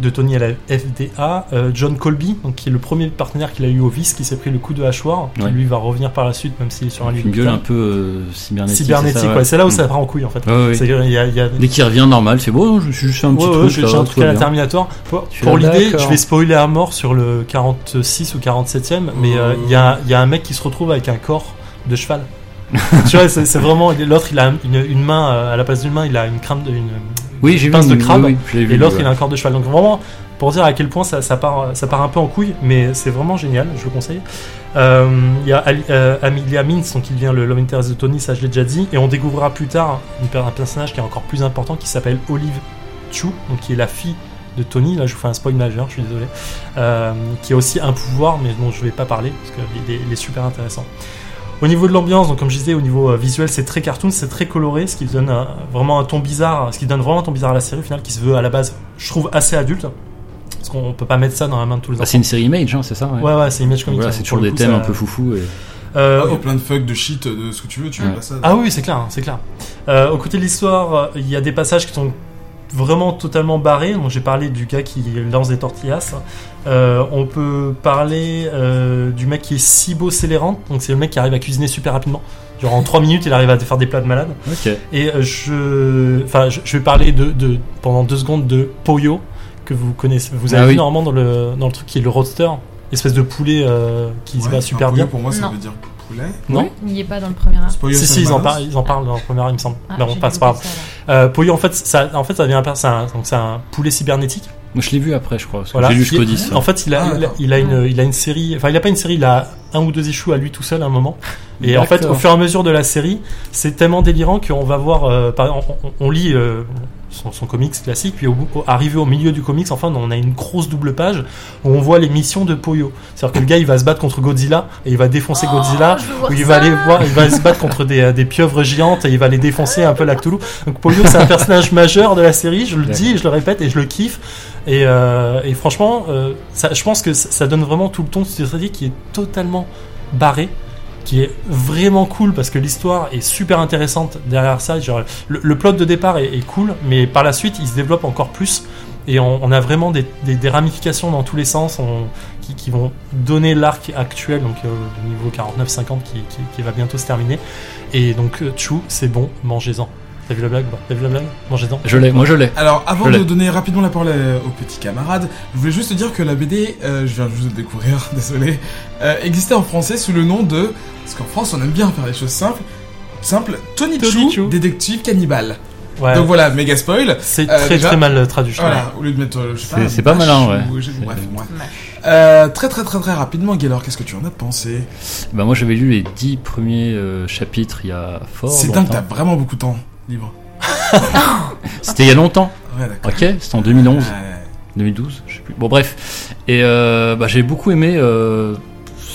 de Tony à la FDA, euh, John Colby, donc qui est le premier partenaire qu'il a eu au vice, qui s'est pris le coup de hachoir, qui
Ouais.
lui va revenir par la suite, même s'il est sur un livre
Une gueule un peu euh, cybernétique.
cybernétique.
c'est ça,
ouais. C'est là où
Mm.
ça part en couille en fait.
Ouais,
y a, il y a-
Dès qu'il revient normal, c'est bon, je suis juste un petit truc.
j'ai un truc à la. Terminator. Pour, l'idée, je vais spoiler à mort sur le 46 ou 47ème, mais euh, il y, a, il y a un mec qui se retrouve avec un corps de cheval. tu vois, c'est vraiment. L'autre, il a une, une main, à la place d'une main, il a une crâne de. Une,
Oui, j'ai vu.
pince de crabe,
oui, oui, je l'ai vu,
et l'autre,
ouais.
il a un corps de cheval. Donc vraiment, pour dire à quel point ça, ça, part, ça part un peu en couille, mais c'est vraiment génial, je le conseille. Euh, Il y a Ali- euh, Amelia Mintz, donc il vient le Love Interest de Tony, ça je l'ai déjà dit, et on découvrira plus tard une un personnage qui est encore plus important qui s'appelle Olive Chu, donc qui est la fille de Tony. Là, je vous fais un spoil majeur, je suis désolé. Euh, qui a aussi un pouvoir, mais dont je vais pas parler parce qu'il est, il est super intéressant. Au niveau de l'ambiance, donc comme je disais, au niveau euh, visuel, c'est très cartoon, c'est très coloré, ce qui donne euh, vraiment un ton bizarre, ce qui donne vraiment un ton bizarre à la série au final, qui se veut à la base, je trouve assez adulte, parce qu'on peut pas mettre ça dans la main de tous les
Ah,
enfants.
c'est une série Image, hein, c'est ça ouais.
Ouais, ouais, c'est Image Comics.
Voilà, c'est toujours des
coup,
thèmes
ça-
un peu foufou. Et...
Euh,
Oh, Il y
au-
a plein de fuck, de shit, de ce que tu veux, tu
Ouais.
veux pas ça.
Ah oui, c'est clair, c'est clair. Euh, au côté de l'histoire, euh, il y a des passages qui sont vraiment totalement barré. Donc j'ai parlé du gars qui lance des tortillas. Euh, on peut parler euh, du mec qui est Cibo Célérant. Donc c'est le mec qui arrive à cuisiner super rapidement. Genre en 3 minutes, il arrive à faire des plats de malade. Et euh, je, enfin, je, je vais parler de, de pendant deux secondes de Pollo que vous connaissez. Vous avez
Ah
vu
oui.
normalement dans le dans le truc qui est le roadster, espèce de poulet euh, qui se
Ouais, enfin,
super bien.
Pour moi, ça
Non.
veut dire poulet.
Non.
Il n'y est pas dans le premier art.
Si si, ils en parlent, ils en parlent dans le premier, il me semble.
Ah,
Mais bon, pas, c'est pas grave. Euh, en fait, ça, en fait, ça vient, c'est un, donc c'est un poulet cybernétique.
Moi, je l'ai vu après, je crois. Parce que
Voilà.
J'ai lu jusqu'au 10.
En fait, il a,
Ah,
il, a,
d'accord.
il a une, il a une série. Enfin, il a pas une série. Il a un ou deux issues à lui tout seul à un moment. Et en fait, au fur et à mesure de la série, c'est tellement délirant qu'on va voir. euh, par exemple, on, on lit euh, son, son comics classique, puis au, bout- au- arrivé au milieu du comics, enfin, on a une grosse double page où on voit les missions de Poyo. C'est-à-dire que le gars, il va se battre contre Godzilla et il va défoncer Godzilla.
Oh, voir
Où il va aller voir, il va se battre contre des, euh, des pieuvres géantes et il va les défoncer un peu la Cthulhu. Donc Polio c'est un personnage majeur de la série, je le dis, je le répète et je le kiffe. Et, euh, et franchement, euh, ça, je pense que ça, ça donne vraiment tout le ton de cette série qui est totalement barré, qui est vraiment cool parce que l'histoire est super intéressante derrière ça. Le, plot de départ est, cool, mais par la suite il se développe encore plus. Et on, a vraiment des, ramifications dans tous les sens qui, vont donner l'arc actuel, donc euh, niveau 49-50 qui, qui- va bientôt se terminer. Et donc, euh, Chou, c'est bon, mangez-en. T'as vu la blague T'as vu la blague Mangez-en.
Je l'ai, moi je l'ai.
Alors, avant
Je
de donner rapidement la parole aux petits camarades, je voulais juste te dire que la BD, euh, je viens juste de découvrir, désolé, euh, existait en français sous le nom de, parce qu'en France on aime bien faire les choses simples, simple, Tony,
Tony
détective cannibale.
Ouais,
Donc voilà, méga spoil.
c'est
euh,
très
déjà-
très mal traduit, je.
Voilà, au lieu de mettre, euh,
C'est-
pas,
malin, ouais.
ou- bref. Euh, très très très très rapidement, Gaylor, qu'est-ce que tu en as pensé?
Bah, moi j'avais lu les 10 premiers euh, chapitres il y a fort
C'est dingue, t'as vraiment beaucoup de temps libre.
C'était il y a longtemps.
Ouais, d'accord.
Ok, c'était en 2011.
Ouais.
2012, je sais plus. Bon, bref. Et euh, bah, j'ai beaucoup aimé euh,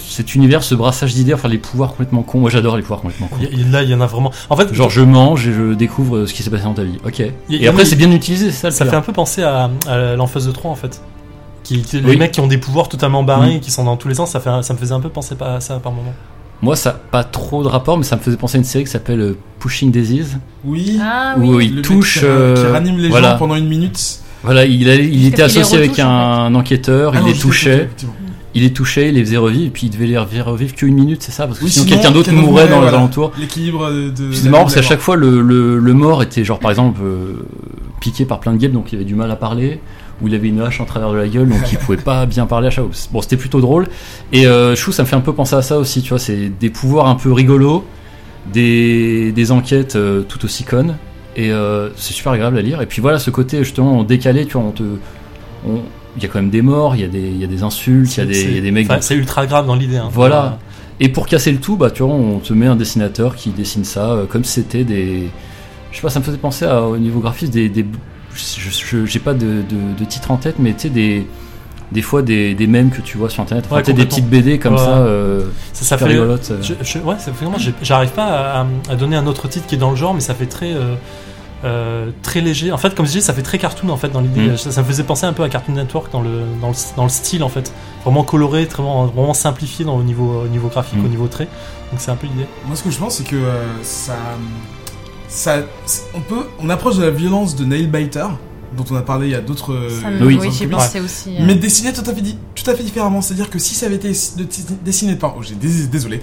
cet univers, ce brassage d'idées, enfin les pouvoirs complètement cons. Moi j'adore les pouvoirs complètement cons.
Il y a- Là, il y en a vraiment. En fait,
Genre je mange et je découvre euh, ce qui s'est passé dans ta vie. Ok. Et après c'est bien utilisé, c'est ça le
ça fait un peu penser à, à de 3 en fait. Qui, qui- les
Oui.
mecs qui ont des pouvoirs totalement barrés,
Mm.
qui sont dans tous les sens, ça, fait, un- ça me faisait un peu penser à ça par moment.
Moi ça a pas trop de rapport, mais ça me faisait penser à une série qui s'appelle euh, Pushing Daisies.
Oui.
Ah
Où il
Le mec
touche.
qui,
euh,
qui ranime les
voilà.
gens pendant une minute.
Voilà, il, était
les
associé avec un enquêteur,
Ah
il
non,
les touchait, il les touchait, il les faisait revivre, et puis il devait les faire revivre qu'une minute, c'est ça? Parce que
Oui,
sinon,
sinon,
quelqu'un d'autre
quelqu'un
mourait dans les
voilà.
alentours.
L'équilibre de.
C'est marrant parce qu'à chaque fois, le, le, le mort était genre par exemple euh, piqué par plein de guêpes, donc il avait du mal à parler, ou il avait une hache en travers de la gueule, donc il pouvait pas bien parler à fois. Bon, c'était plutôt drôle. Et euh, Chou, ça me fait un peu penser à ça aussi, tu vois, c'est des pouvoirs un peu rigolos, des, des enquêtes euh, tout aussi connes, et euh, c'est super agréable à lire. Et puis voilà, ce côté justement décalé, tu vois, on te. on- Il y a quand même des morts, il y a des, il y a des insultes, il y a des, il y a des mecs.
C'est ultra grave dans l'idée. hein.
Voilà. Et pour casser le tout, bah, tu vois, on te met un dessinateur qui dessine ça euh, comme si c'était des. Je sais pas, ça me faisait penser à, au niveau graphisme des. des je je- j'ai pas de, de, de titre en tête, mais tu sais, des. Des fois, des, des mèmes que tu vois sur internet, enfin,
Ouais,
des petites BD comme
Ouais.
ça, euh,
Ça, ça fait.
rigolotes. euh.
Je, je- ouais, vraiment, j'arrive pas à, à donner un autre titre qui est dans le genre, mais ça fait très, euh, euh, très léger. En fait, comme je dis, ça fait très cartoon en fait dans l'idée.
Mm.
Ça, ça me faisait penser un peu à Cartoon Network dans le, dans le, dans le style en fait, vraiment coloré, très, vraiment, vraiment simplifié dans, au niveau, au niveau graphique,
Mm.
au niveau trait. Donc c'est un peu l'idée.
Moi, ce que je pense, c'est que euh, ça, ça, on peut, on approche de la violence de Nailbiter, dont on a parlé il y a d'autres. euh,
Oui.
oui, j'y pensais aussi. euh.
Mais dessiné tout à fait, tout à fait différemment. C'est-à-dire que si ça avait été de- dessiné, pardon, j'ai dés- désolé,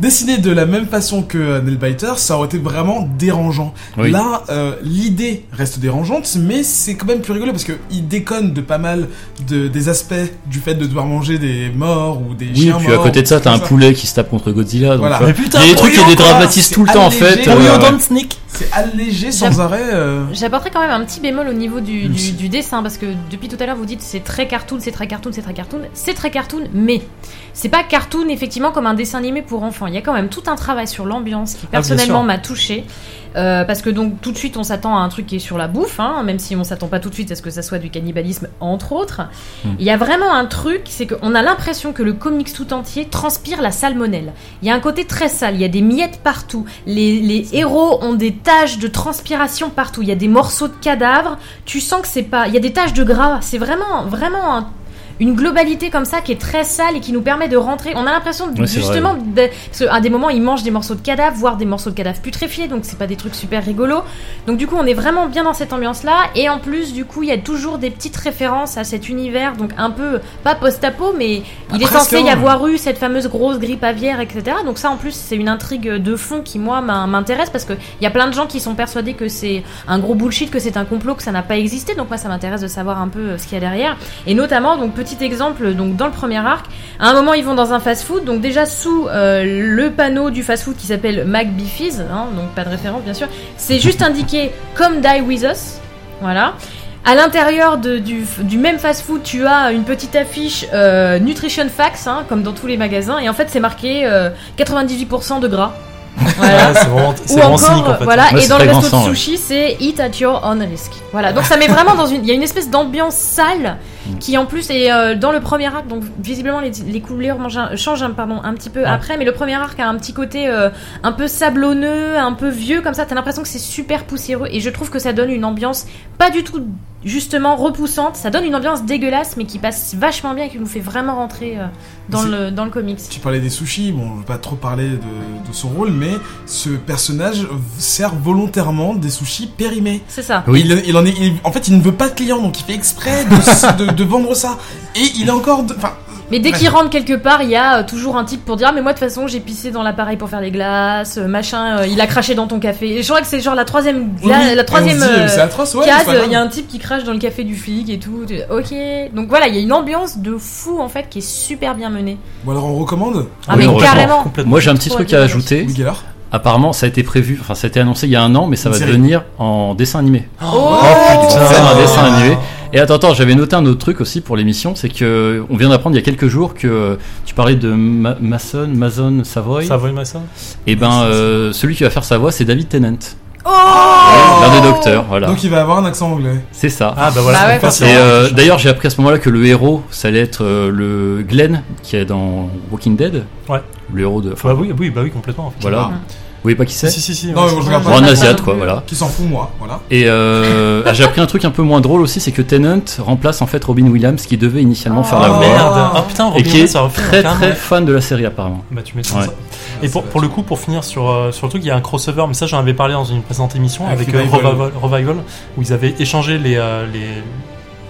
dessiné de la même façon que euh, Nailbiter, ça aurait été vraiment dérangeant.
Oui.
Là, euh, l'idée reste dérangeante, mais c'est quand même plus rigolo parce que il déconne de pas mal de, des aspects du fait de devoir manger des morts ou des
Oui,
chiens
et puis à côté de ça, t'as un
ça.
poulet qui se tape contre Godzilla. Donc,
Voilà.
Mais putain,
il y a des trucs
quoi,
dédramatisent tout le temps en fait. euh,
Polio
Don't sneak
C'est allégé sans arrêt. euh.
J'apporterai quand même un petit bémol au niveau du, du,
Si.
du dessin parce que depuis tout à l'heure vous dites c'est très cartoon, c'est très cartoon, c'est très cartoon, c'est très cartoon, mais c'est pas cartoon effectivement comme un dessin animé pour enfants. Il y a quand même tout un travail sur l'ambiance qui
Ah,
personnellement m'a touché parce que donc tout de suite on s'attend à un truc qui est sur la bouffe, hein, même si on s'attend pas tout de suite à ce que ça soit du cannibalisme entre autres.
Hmm.
Il y a vraiment un truc, c'est qu'on a l'impression que le comics tout entier transpire la salmonelle. Il y a un côté très sale, il y a des miettes partout. Les, les héros ont des taches de transpiration partout. Il y a des morceaux de cadavres. Tu sens que c'est pas. Il y a des taches de gras. C'est vraiment, vraiment un- une globalité comme ça qui est très sale et qui nous permet de rentrer. On a l'impression
Ouais,
justement, de- parce qu'à des moments, ils mangent des morceaux de cadavres, voire des morceaux de cadavres putréfiés, donc c'est pas des trucs super rigolos. Donc du coup, on est vraiment bien dans cette ambiance-là. Et en plus, du coup, il y a toujours des petites références à cet univers, donc un peu pas post-apo, mais il est
presque,
censé y
hein.
avoir eu cette fameuse grosse grippe aviaire, etc. Donc ça, en plus, c'est une intrigue de fond qui moi m'in- m'intéresse parce que il y a plein de gens qui sont persuadés que c'est un gros bullshit, que c'est un complot, que ça n'a pas existé. Donc moi, ça m'intéresse de savoir un peu euh, ce qu'il y a derrière. Et notamment, donc petit exemple, donc dans le premier arc, à un moment, ils vont dans un fast-food, donc déjà sous euh, le panneau du fast-food qui s'appelle McBeefies, hein, donc pas de référence bien sûr, c'est juste indiqué comme Die With Us, voilà. À l'intérieur du, même fast-food, tu as une petite affiche euh, Nutrition Facts, hein, comme dans tous les magasins, et en fait c'est marqué euh, 98% de gras. Voilà.
Ouais, c'est vraiment, c'est
Ou
vraiment
encore,
cynique en fait.
voilà, et dans le resto de
ouais.
sushi, c'est Eat at your own risk. Voilà, donc ça met vraiment dans une. Il y a une espèce d'ambiance sale
Mm.
qui, en plus, est euh, dans le premier arc. Donc, visiblement, les, les couleurs un- changent un, pardon, un petit peu après, mais le premier arc a un petit côté euh, un peu sablonneux, un peu vieux, comme ça. T'as l'impression que c'est super poussiéreux, et je trouve que ça donne une ambiance pas du tout, justement, repoussante. Ça donne une ambiance dégueulasse, mais qui passe vachement bien et qui nous fait vraiment rentrer euh, dans, le, dans le comics.
Tu parlais des sushis, bon, je veux pas trop parler de, de son rôle, mais ce personnage sert volontairement des sushis périmés.
C'est ça.
Oui.
Il, il en est, il- en fait, il ne veut pas de clients, donc il fait exprès de, de- de vendre ça. Et il est encore, enfin,
Mais dès
Ouais.
qu'il rentre quelque part, il y a euh, toujours un type pour dire Ah, mais moi de toute façon j'ai pissé dans l'appareil pour faire les glaces, euh, machin, euh, il a craché dans ton café. Et je crois que c'est genre la troisième,
oui,
la,
oui.
la troisième euh,
atroce, ouais,
case, il y a un type qui crache dans le café du flic et tout. Ok, donc voilà, il y a une ambiance de fou en fait qui est super bien menée.
Bon alors on recommande.
Ah
Oui,
mais
on
carrément.
Complètement.
Moi j'ai un petit truc à ajouter.
Alors
Apparemment, ça a été prévu, enfin ça a été annoncé il y a un an, mais ça
Une
va
série.
devenir en dessin animé.
Oh,
putain.
C'est un dessin animé. Et attends, attends, j'avais noté un autre truc aussi pour l'émission, c'est que on vient d'apprendre il y a quelques jours que tu parlais de Ma- Mason, Mason Savoy.
Va, ça
Et ben euh, celui qui va faire sa voix, c'est David Tennant,
Oh
l'un des docteurs. Voilà,
Donc il va avoir un accent anglais.
c'est ça.
Ah bah voilà.
Bah ouais,
euh, d'ailleurs, j'ai appris à ce moment-là que le héros, ça allait être euh, le Glenn qui est dans Walking Dead.
Ouais.
Le héros de.
Bah oui, oui, bah oui, complètement. en fait.
Voilà. Vous voyez pas qui c'est
Si, si, si.
Non, mais je
Bon, un asiate quoi, voilà.
Qui s'en fout moi, voilà.
Et euh, ah, j'ai appris un truc un peu moins drôle aussi, c'est que Tennant remplace en fait Robin Williams qui devait initialement faire la
Ah
voix.
merde. Ah putain,
Et
Robin
qui est
Williams,
très très fan de la série apparemment.
Bah tu m'étonnes
Ouais.
ça. Et pour, pour le coup, pour finir sur, euh, sur le truc, il y a un crossover, mais ça j'en avais parlé dans une précédente émission
Avec
avec, euh,
Revival.
Revival, Revival, où ils avaient échangé les, euh, les,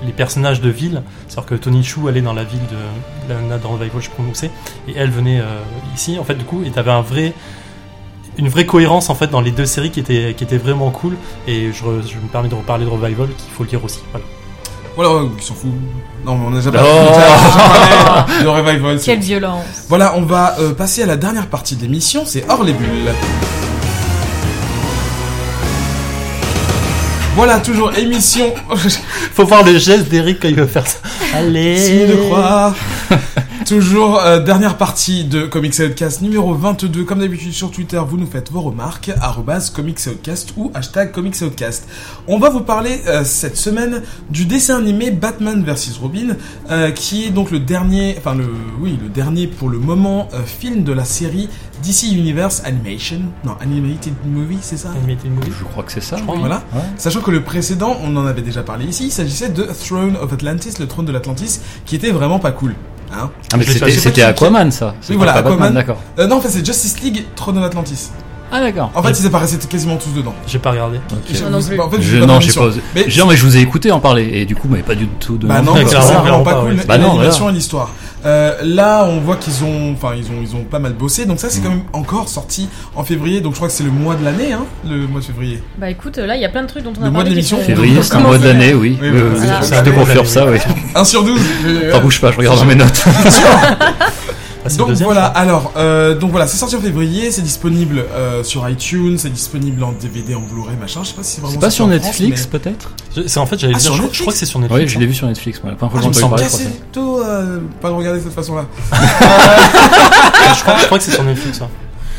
les personnages de ville. C'est-à-dire que Tony Chou allait dans la ville de la nana dans Revival, je sais pas où c'est, et elle venait euh, ici. En fait, du coup, et t'avais un vrai une vraie cohérence en fait dans les deux séries qui était qui était vraiment cool et je, je me permets de reparler de Revival qu'il faut lire aussi voilà.
Voilà, qui s'en fout. Non, mais on a déjà
Oh.
parlé de Revival.
Quelle violence.
Voilà, on va euh, passer à la dernière partie de l'émission, c'est hors les bulles. Voilà, toujours émission.
Faut voir le geste d'Eric quand il veut faire ça. Allez.
Si de croire. Toujours euh, dernière partie de Comics Outcast numéro 22. Comme d'habitude sur Twitter, vous nous faites vos remarques, arrobase Comics Outcast ou hashtag Comics Outcast. On va vous parler euh, cette semaine du dessin animé Batman vs Robin, euh, qui est donc le dernier, enfin le, oui, le dernier pour le moment euh, film de la série DC Universe Animation, non Animated Movie, c'est ça?
AnimatedMovie.
Je crois que c'est ça.
Je crois,
oui.
Voilà.
Ouais.
Sachant que le précédent, on en avait déjà parlé ici, il s'agissait de Throne of Atlantis, le trône de l'Atlantis, qui était vraiment pas cool. Hein
Ah mais c'était Aquaman ça. C'était
voilà, Aquaman.
D'accord.
Euh, non, en fait, c'est Justice League, Throne of Atlantis.
Ah d'accord.
En fait, ils apparaissaient quasiment tous dedans.
J'ai pas regardé.
Je-
Moi non plus.
En fait,
Je,
pas
non, j'ai pas osé.
Mais-
Genre, mais je vous ai écouté en parler et du coup, mais pas du tout de.
Bah non, c'est vraiment pas
pas,
cool.
Bah non,
l'animation et l'histoire. Euh, là, on voit qu'ils ont, enfin, ils ont, ils ont pas mal bossé. Donc ça, c'est
Mm.
quand même encore sorti en février. Donc je crois que c'est le mois de l'année, hein, le mois de février.
Bah écoute, là il y a plein de trucs dont on a
Le mois
parlé.
de l'émission,
Février, c'est un mois de l'année, oui.
Oui,
Euh,
voilà,
je- te confirme ça, oui.
1 sur 12. je-
T'en bouge pas, je regarde dans mes notes.
Ah, c'est
Donc
deuxième,
voilà, alors, euh, donc voilà, c'est sorti en février, c'est disponible euh, sur iTunes, c'est disponible en DVD, en Blu-ray, machin. Je sais pas si c'est vraiment
C'est pas sur Netflix
mais-
peut-être
Je- C'est en fait, j'allais
Ah,
dire,
sur
je, crois que c'est sur Netflix.
Oui, je l'ai vu sur Netflix. moi. La première
Ah,
fois
je
que j'en
sens
parler, je crois
cassé
que
tôt, euh, pas de regarder de cette façon-là.
je, crois, je crois que c'est sur Netflix. hein.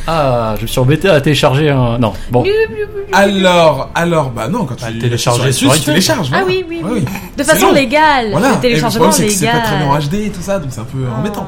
Ah, je me suis embêté à télécharger un. Non, bon.
Alors, alors, bah non, quand tu
Bah, télécharger
sur
sur
tu télécharges.
Ah oui, oui, oui.
oui.
De façon
long.
légale.
Voilà.
Le téléchargement
problème, c'est pas très bien en
légal.
HD et tout ça, donc c'est un peu
Oh.
embêtant.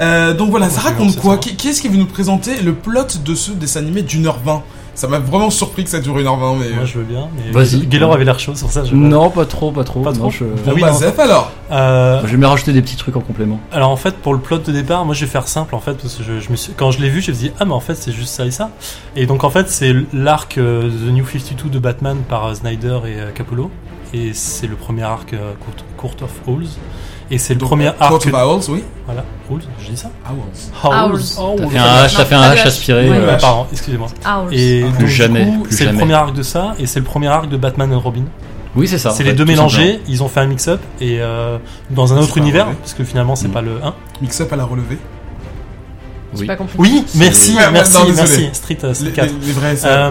Euh, donc voilà, ça raconte quoi?
ça.
Qui, qui est-ce qui veut nous présenter le plot de ce dessin animé d'une heure vingt? Ça m'a vraiment surpris que ça dure 1h20, mais.
Moi je veux bien. Mais
Vas-y.
Gaylor avait l'air chaud sur ça. je-
Non, pas trop, pas trop.
Pas
Non,
trop
je...
Bon,
Ah oui,
bah. Zef alors
Euh,
je vais me rajouter des petits trucs en complément.
Alors en fait pour le plot de départ, moi je vais faire simple en fait parce que je, je me suis, quand je l'ai vu, je me suis dit ah mais en fait c'est juste ça et ça. Et donc en fait c'est l'arc euh, The New 52 de Batman par euh, Snyder et euh, Capullo et c'est le premier arc euh, Court, Court of Owls et c'est le
Donc,
premier
Court
arc
of Owls, oui.
voilà Owls, je dis ça
Owls.
Owls.
T'as
Owls.
fait un H, t'as fait un
Non, pas
H
de
aspiré.
Ouais.
euh,
pardon, excusez-moi.
Owls.
Et
plus jamais,
c'est le premier arc de ça et c'est le premier arc de Batman et Robin.
Oui, c'est ça.
c'est les deux mélangés, ils ont fait un mix-up et euh, dans un autre univers parce que finalement c'est
Mm.
pas le 1.
Mix-up à la relevée.
Oui.
pas compris.
Oui, merci, merci,
non,
merci. Street, euh, Street
Les,
4.
les- les vrais. ça.
Euh,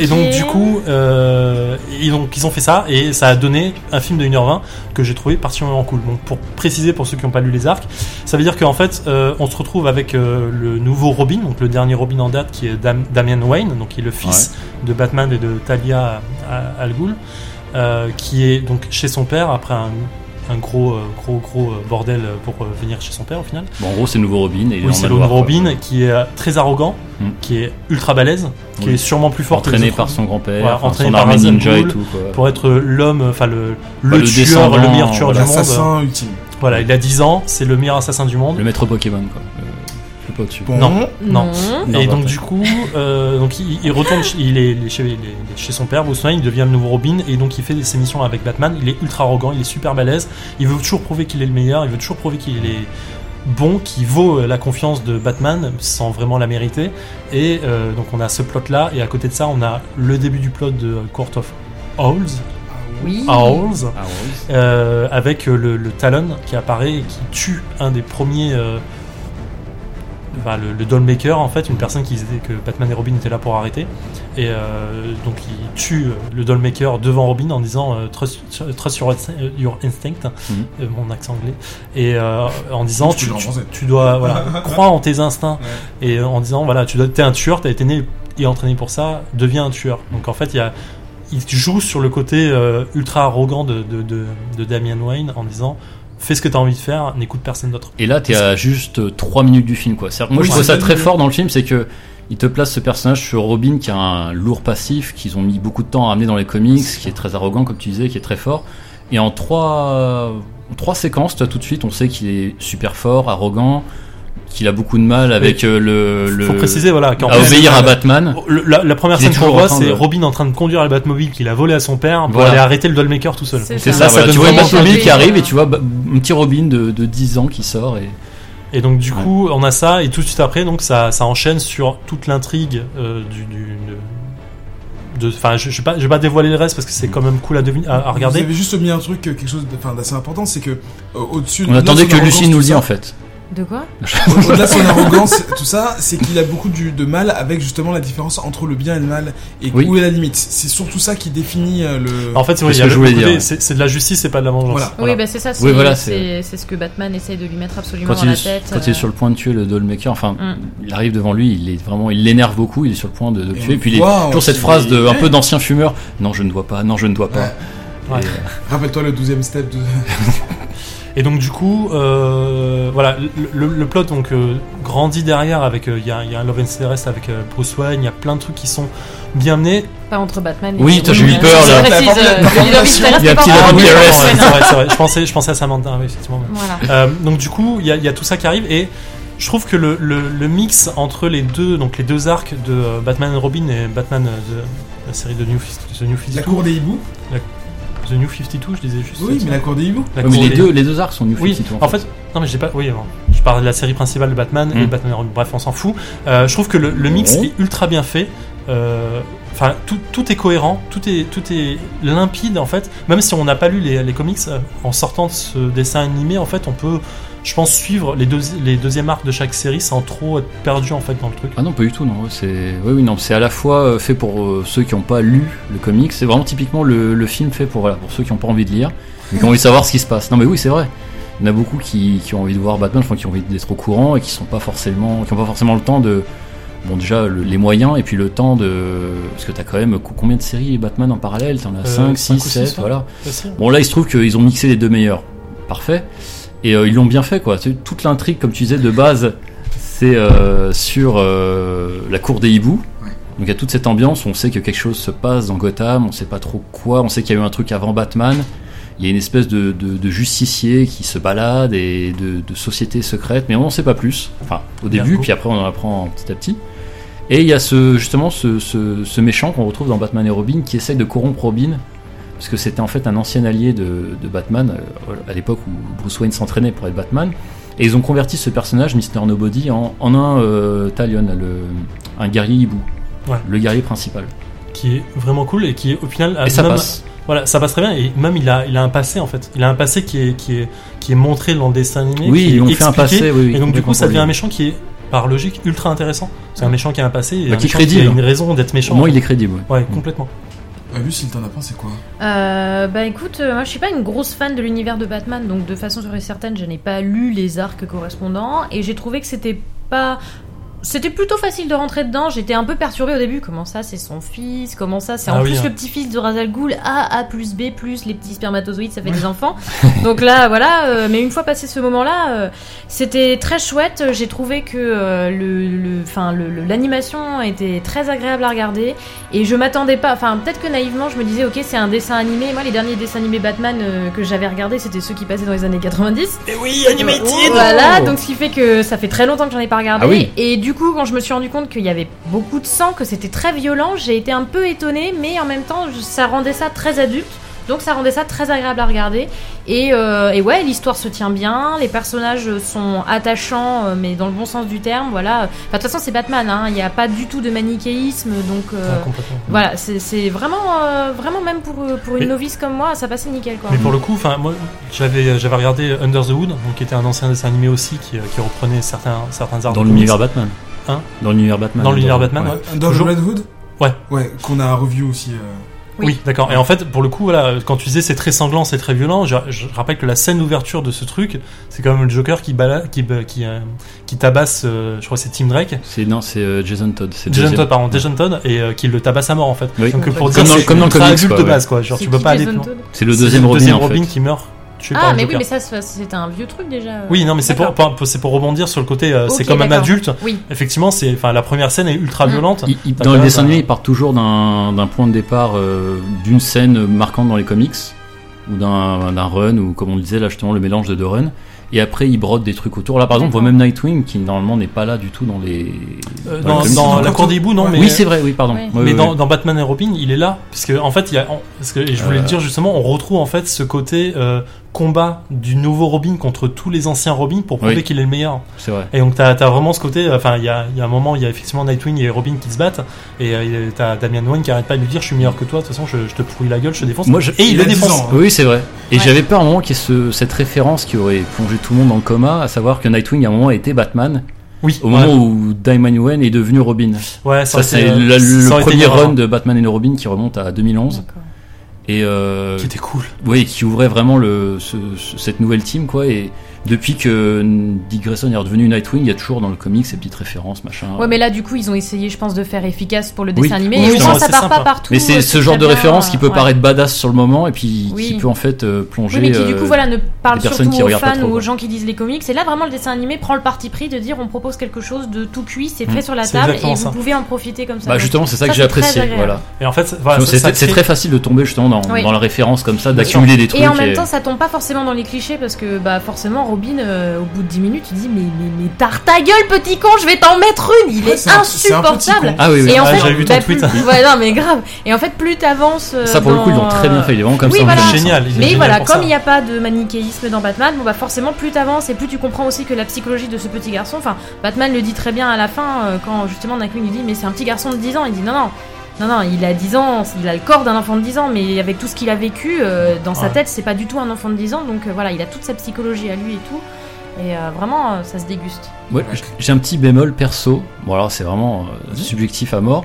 Et donc du coup, euh, ils ont fait ça et ça a donné un film de 1h20 que j'ai trouvé particulièrement cool. Donc pour préciser pour ceux qui n'ont pas lu les arcs, ça veut dire qu'en fait euh, on se retrouve avec euh, le nouveau Robin, donc le dernier Robin en date qui est Dam- Damian Wayne, donc qui est le fils de Batman et de Talia Al Ghul, euh, qui est donc chez son père après un, un gros euh, gros gros euh, bordel pour euh, venir chez son père au final.
Bon, en gros, c'est le nouveau Robin. Et
Oui, c'est le nouveau
quoi.
Robin qui est très arrogant,
Mm.
qui est ultra balèze, qui
Oui.
est sûrement plus fort que les
Entraîné par son grand-père, enfin,
entraîné
son
par
armée ninja et tout. Quoi.
pour être l'homme, enfin le, le
Bah, le
tueur, le meilleur tueur du monde.
L'assassin ultime.
Voilà, il a 10 ans, c'est le meilleur assassin du monde.
Le maître Pokémon, quoi. Suis pas au-dessus.
Bon.
Non.
Non.
Et
bah,
donc du coup, euh, donc il, il retourne, chez- il est, il est chez, il est chez son père, Bruce Wayne, il devient le nouveau Robin et donc il fait ses missions avec Batman. Il est ultra arrogant, il est super balèze, il veut toujours prouver qu'il est le meilleur, il veut toujours prouver qu'il est bon, qu'il vaut euh, la confiance de Batman sans vraiment la mériter. Et euh, donc on a ce plot là et à côté de ça on a le début du plot de Court of Owls,
Oui.
Owls
Ah ouais.
euh, avec euh, le, le Talon qui apparaît et qui tue un des premiers. euh, enfin, le, le Dollmaker, en fait, une personne qui disait que Batman et Robin étaient là pour arrêter. Et euh, donc, il tue euh, le Dollmaker devant Robin en disant euh, trust, trust your, your instinct,
Mhm.
euh, mon accent anglais, et euh, en disant
Tu
tu, tu, tu dois voilà, croire en tes instincts,
Ouais.
et en disant voilà, tu dois, t'es un tueur, t'as été né et entraîné pour ça, deviens un tueur. Donc, en fait, il y a il joue sur le côté euh, ultra arrogant de, de, de, de Damian Wayne en disant fais ce que tu as envie de faire, n'écoute personne d'autre.
Et là, t'es à juste 3 minutes du film, quoi. Moi, je trouve ça très fort dans le film, c'est que il te place ce personnage sur Robin qui a un lourd passif, qu'ils ont mis beaucoup de temps à amener dans les comics, qui est très arrogant, comme tu disais, qui est très fort. Et en trois, en trois séquences, toi, tout de suite, on sait qu'il est super fort, arrogant, qu'il a beaucoup de mal avec euh, le, le
faut préciser voilà qu'en
à obéir à Batman.
le- la, la première scène qu'on voit, c'est
de-
Robin en train de conduire la Batmobile qu'il a volé à son père pour
Voilà.
aller arrêter le Dollmaker tout seul.
C'est ça.
ça, voilà,
donne
tu vois une Batmobile qui arrive et tu vois un petit Robin de, de 10 ans qui sort et
Et donc du
Ouais.
coup, on a ça et tout de suite après, donc ça, ça enchaîne sur toute l'intrigue euh, du, du de- Enfin, je, je vais pas, je vais pas dévoiler le reste parce que c'est quand même cool à, deviner, à, à
Vous
regarder.
avez juste mis un truc, euh, quelque chose d'assez important, c'est que euh, au-dessus.
on attendait que Lucie nous le dise
ça-
en fait.
De quoi
au- Au-delà de son arrogance, tout ça, c'est qu'il a beaucoup du- de mal avec justement la différence entre le bien et le mal et
Oui.
où est la limite. C'est surtout ça qui définit euh, le.
En fait, c'est
ouais.
c'est de la justice, c'est pas de la vengeance.
Voilà.
Oui, bah c'est ça, c'est
Oui, voilà,
c'est- c'est ce que Batman essaye de lui mettre absolument
Quand
dans la
est,
tête.
quand il est
euh,
sur le point de tuer le Dollmaker, enfin,
Mm.
il arrive devant lui, il est vraiment, il l'énerve beaucoup, il est sur le point de, de le tuer. Et puis il est toujours cette phrase de un peu d'ancien fumeur. Non, je ne dois pas. Non, je ne dois pas.
Ouais.
Ouais.
Et, euh,
Rappelle-toi le 12 step de.
Et donc du coup, euh, voilà, le, plot donc euh, grandit derrière avec euh, il y, a, y a un love interest avec euh, Bruce Wayne, il y a plein de trucs qui sont bien menés.
Pas entre Batman et
Oui, j'ai eu peur,
je
là.
précise,
La
le
formulation.
love interest,
Il y a un petit love interest,
ouais, vrai, vrai. Je pensais, je pensais à Samantha, oui, effectivement.
Voilà.
Euh, donc du coup, il y, a- il y a tout ça qui arrive et je trouve que le, le- le mix entre les deux, donc les deux arcs de Batman et Robin et Batman de la série de New, The New 52,
La cour des hiboux
The New 52, je disais juste.
Oui, mais la cour des hiboux.
La
ouais, mais
cour
les
des-
deux, les deux arcs sont New
Oui,
52,
en fait, non mais j'ai pas. Oui, je parle de la série principale de Batman et
Mm.
Batman Robin. Bref, on s'en fout. Euh, je trouve que le, le mix
Ouais.
est ultra bien fait. Euh, Enfin, tout, tout est cohérent, tout est, tout est limpide en fait. Même si on n'a pas lu les, les comics, euh, en sortant de ce dessin animé, en fait, on peut, je pense, suivre les, deux, les deuxièmes arcs de chaque série sans trop être perdu en fait dans le truc.
Ah non, pas du tout, non. C'est, oui, oui, non. C'est à la fois euh, fait pour euh, ceux qui n'ont pas lu le comic. C'est vraiment typiquement le, le film fait pour voilà, pour ceux qui n'ont pas envie de lire, mais qui ont envie de savoir ce qui se passe. Non, mais oui, c'est vrai. Il y en a beaucoup qui, qui ont envie de voir Batman, enfin qui ont envie d'être au courant et qui sont pas forcément, qui ont pas forcément le temps de, bon déjà le- les moyens et puis le temps de, parce que t'as quand même co- combien de séries Batman en parallèle? T'en as
Euh,
5,
cinq
6,
ou
7,
six, ouais.
voilà. Bon là il se trouve qu'ils ont mixé les deux meilleurs, parfait. Et euh, ils l'ont bien fait quoi. C'est- Toute l'intrigue comme tu disais de base, c'est euh, sur euh, la cour des hiboux. Donc il y a toute cette ambiance, on sait que quelque chose se passe dans Gotham, on sait pas trop quoi, on sait qu'il y a eu un truc avant Batman. Il y a une espèce de, de, de justicier qui se balade et de, de société secrète, mais on n'en sait pas plus. Enfin, au début, puis après on en apprend petit à petit. Et il y a ce, justement ce, ce, ce méchant qu'on retrouve dans Batman et Robin qui essaye de corrompre Robin, parce que c'était en fait un ancien allié de, de Batman euh, à l'époque où Bruce Wayne s'entraînait pour être Batman. Et ils ont converti ce personnage, Mr. Nobody, en, en un euh, Talion, le, un guerrier hibou.
Ouais.
Le guerrier principal.
Qui est vraiment cool et qui, au final, a
Et ça
même-
passe.
Voilà, ça passe très bien et même il a, il a un passé en fait. Il a un passé qui est, qui est, qui est montré dans le dessin animé.
Oui, ils ont fait un passé. Oui, oui,
Et donc du coup, ça devient un méchant qui est, par logique, ultra intéressant. C'est un méchant qui a un passé et
Bah,
un
qui est
a une raison d'être méchant.
Au moins, il est crédible. ouais.
Ouais, complètement.
Euh, Lucie, t'en as pensé quoi
Euh, bah écoute, euh, moi je suis pas une grosse fan de l'univers de Batman, donc de façon sûre et certaine, je n'ai pas lu les arcs correspondants et j'ai trouvé que c'était pas. C'était plutôt facile de rentrer dedans. J'étais un peu perturbée au début. Comment ça, c'est son fils? Comment ça, c'est
Ah
en
oui,
plus
hein.
le petit-fils de Razal Ghul A, A plus B plus les petits spermatozoïdes, ça fait des enfants. Donc là, voilà. euh, mais une fois passé ce moment-là, euh, c'était très chouette. J'ai trouvé que euh, le, le, enfin, le- le- l'animation était très agréable à regarder. Et je m'attendais pas, enfin peut-être que naïvement je me disais ok c'est un dessin animé. Moi les derniers dessins animés Batman euh, que j'avais regardés c'était ceux qui passaient dans les années 90.
Et oui,
Voilà, donc ce qui fait que ça fait très longtemps que j'en ai pas regardé.
Ah oui.
Et du coup quand je me suis rendu compte qu'il y avait beaucoup de sang, que c'était très violent, j'ai été un peu étonnée, mais en même temps ça rendait ça très adulte. Donc ça rendait ça très agréable à regarder. Et, euh, et ouais, l'histoire se tient bien, les personnages sont attachants, euh, mais dans le bon sens du terme. Voilà. Enfin, de toute façon, c'est Batman, hein. il n'y a pas du tout de manichéisme, donc euh,
Ouais, complètement.
voilà, c'est c'est vraiment, euh, vraiment même pour, pour une
Mais-
novice comme moi, ça passait nickel quoi.
Mais pour le coup, enfin moi, j'avais j'avais regardé Under the Hood, donc qui était un ancien dessin animé aussi qui, qui reprenait certains certains arts
Dans l'univers. Batman.
Hein?
Dans l'univers Batman.
Dans l'univers Batman, ouais.
Under
Toujours-
the Red Hood?
Ouais.
Ouais, qu'on a review aussi. euh.
Oui.
Oui, d'accord. Et en fait, pour le coup, voilà, quand tu disais c'est très sanglant, c'est très violent, je, je rappelle que la scène d'ouverture de ce truc, c'est quand même le Joker qui balade, qui ba- qui, euh, qui tabasse, euh, je crois que c'est Tim Drake,
C'est non, c'est euh, Jason Todd.
Jason
deuxième.
Todd, pardon, Jason Todd, et euh, qui le tabasse à mort en fait.
Oui.
Donc pour
bah,
dire
comme dans-
c'est
comme dans le comics,
adulte
quoi,
de base quoi. Genre
C'est
tu peux pas aller plus loin.
C'est le
C'est
deuxième Robin en fait.
Robin qui meurt tué par
Ah mais oui mais ça c'est un vieux truc déjà.
Oui, non, mais c'est pour, pour- c'est pour rebondir sur le côté, euh, c'est comme un adulte.
Oui.
Effectivement, c'est, enfin, la première scène est ultra
Mm.
violente.
Il- il-
T'as
dans le dessin animé, il part toujours d'un d'un point de départ euh, d'une scène marquante dans les comics ou d'un d'un run ou comme on le disait là justement le mélange de deux runs. Et après, il brode des trucs autour. Là, par exemple, on voit même Nightwing qui normalement n'est pas là du tout dans les.
Euh,
dans
dans,
les comics.
dans
Dans
la cour des hiboux, non,
Ouais.
mais.
Oui, c'est vrai. Oui, pardon.
Ouais.
Mais
ouais,
dans,
ouais.
dans Batman et Robin, il est là, parce que en fait, il y a, parce que et je voulais le
Euh.
dire justement, on retrouve en fait ce côté euh, combat du nouveau Robin contre tous les anciens Robin pour prouver
Oui.
qu'il est le meilleur.
c'est vrai.
Et donc t'as as vraiment ce côté, enfin il y a, il y a un moment, il y a effectivement Nightwing et Robin qui se battent, et euh, t'as Damian Wayne qui arrête pas de lui dire je suis meilleur que toi, de toute façon je, je te pourris la gueule, je te défonce.
Moi, je-
et il,
il
le
a 10
défonce.
ans, hein.
Oui, c'est vrai. Et
Ouais.
j'avais peur à un moment qu'il y ait ce- cette référence qui aurait plongé tout le monde dans le coma, à savoir que Nightwing à un moment était Batman,
Oui,
au
ouais.
moment où Damian Wayne est devenu Robin.
Ouais,
Ça, c'est
euh,
le premier run de Batman et Robin qui remonte à 2011.
D'accord.
Et euh,
Qui était cool.
oui, qui ouvrait vraiment le, ce- ce- cette nouvelle team, quoi. Et depuis que Dick Grayson est redevenu Nightwing, il y a toujours dans le comic ces petites références, machin.
Ouais mais là du coup ils ont essayé je pense de faire efficace pour le
Oui.
dessin animé
Oui,
et
c'est
ça part pas partout.
Mais c'est
euh,
ce genre de
bien,
référence qui peut
ouais.
paraître badass sur le moment et puis
Oui.
qui peut en fait euh, plonger.
Oui, mais qui du
euh,
coup voilà ne parle surtout
qui
aux fans
trop,
ou aux gens qui lisent les comics. Et là vraiment le dessin animé prend le parti pris de dire on propose quelque chose de tout cuit, c'est
Mm.
fait sur la table et
exactement
vous
ça.
pouvez en profiter comme ça.
Bah justement, c'est ça, que
ça,
j'ai apprécié. Voilà.
Et en fait, ça-
c'est
ça
très facile de tomber justement dans, la référence comme ça, d'accumuler des trucs.
Et en même temps, ça tombe pas forcément dans les clichés parce que bah forcément Robin, euh, au bout de 10 minutes, tu dis mais mais, mais tard ta gueule petit con, je vais t'en mettre une, il
Ouais,
est,
un
insupportable.
Ah oui, oui.
Et en
Ah,
fait,
vu
bah,
tweet.
plus- ouais, non mais grave. Et en fait, plus t'avances. euh,
Ça pour le coup, ils l'ont très bien fait. Il est vraiment comme
oui,
ça.
voilà.
génial. il est
Mais
génial
voilà, comme il n'y a pas de manichéisme dans Batman, bon bah forcément plus t'avances et plus tu comprends aussi que la psychologie de ce petit garçon, enfin Batman le dit très bien à la fin euh, quand justement Nightwing lui dit mais c'est un petit garçon de 10 ans, il dit non non, non non, il a 10 ans, il a le corps d'un enfant de 10 ans mais avec tout ce qu'il a vécu euh, dans sa
Ouais.
tête c'est pas du tout un enfant de 10 ans donc euh, voilà il a toute sa psychologie à lui et tout et euh, vraiment euh, ça se déguste.
Ouais, j'ai un petit bémol perso. Bon, alors c'est vraiment euh, subjectif à mort.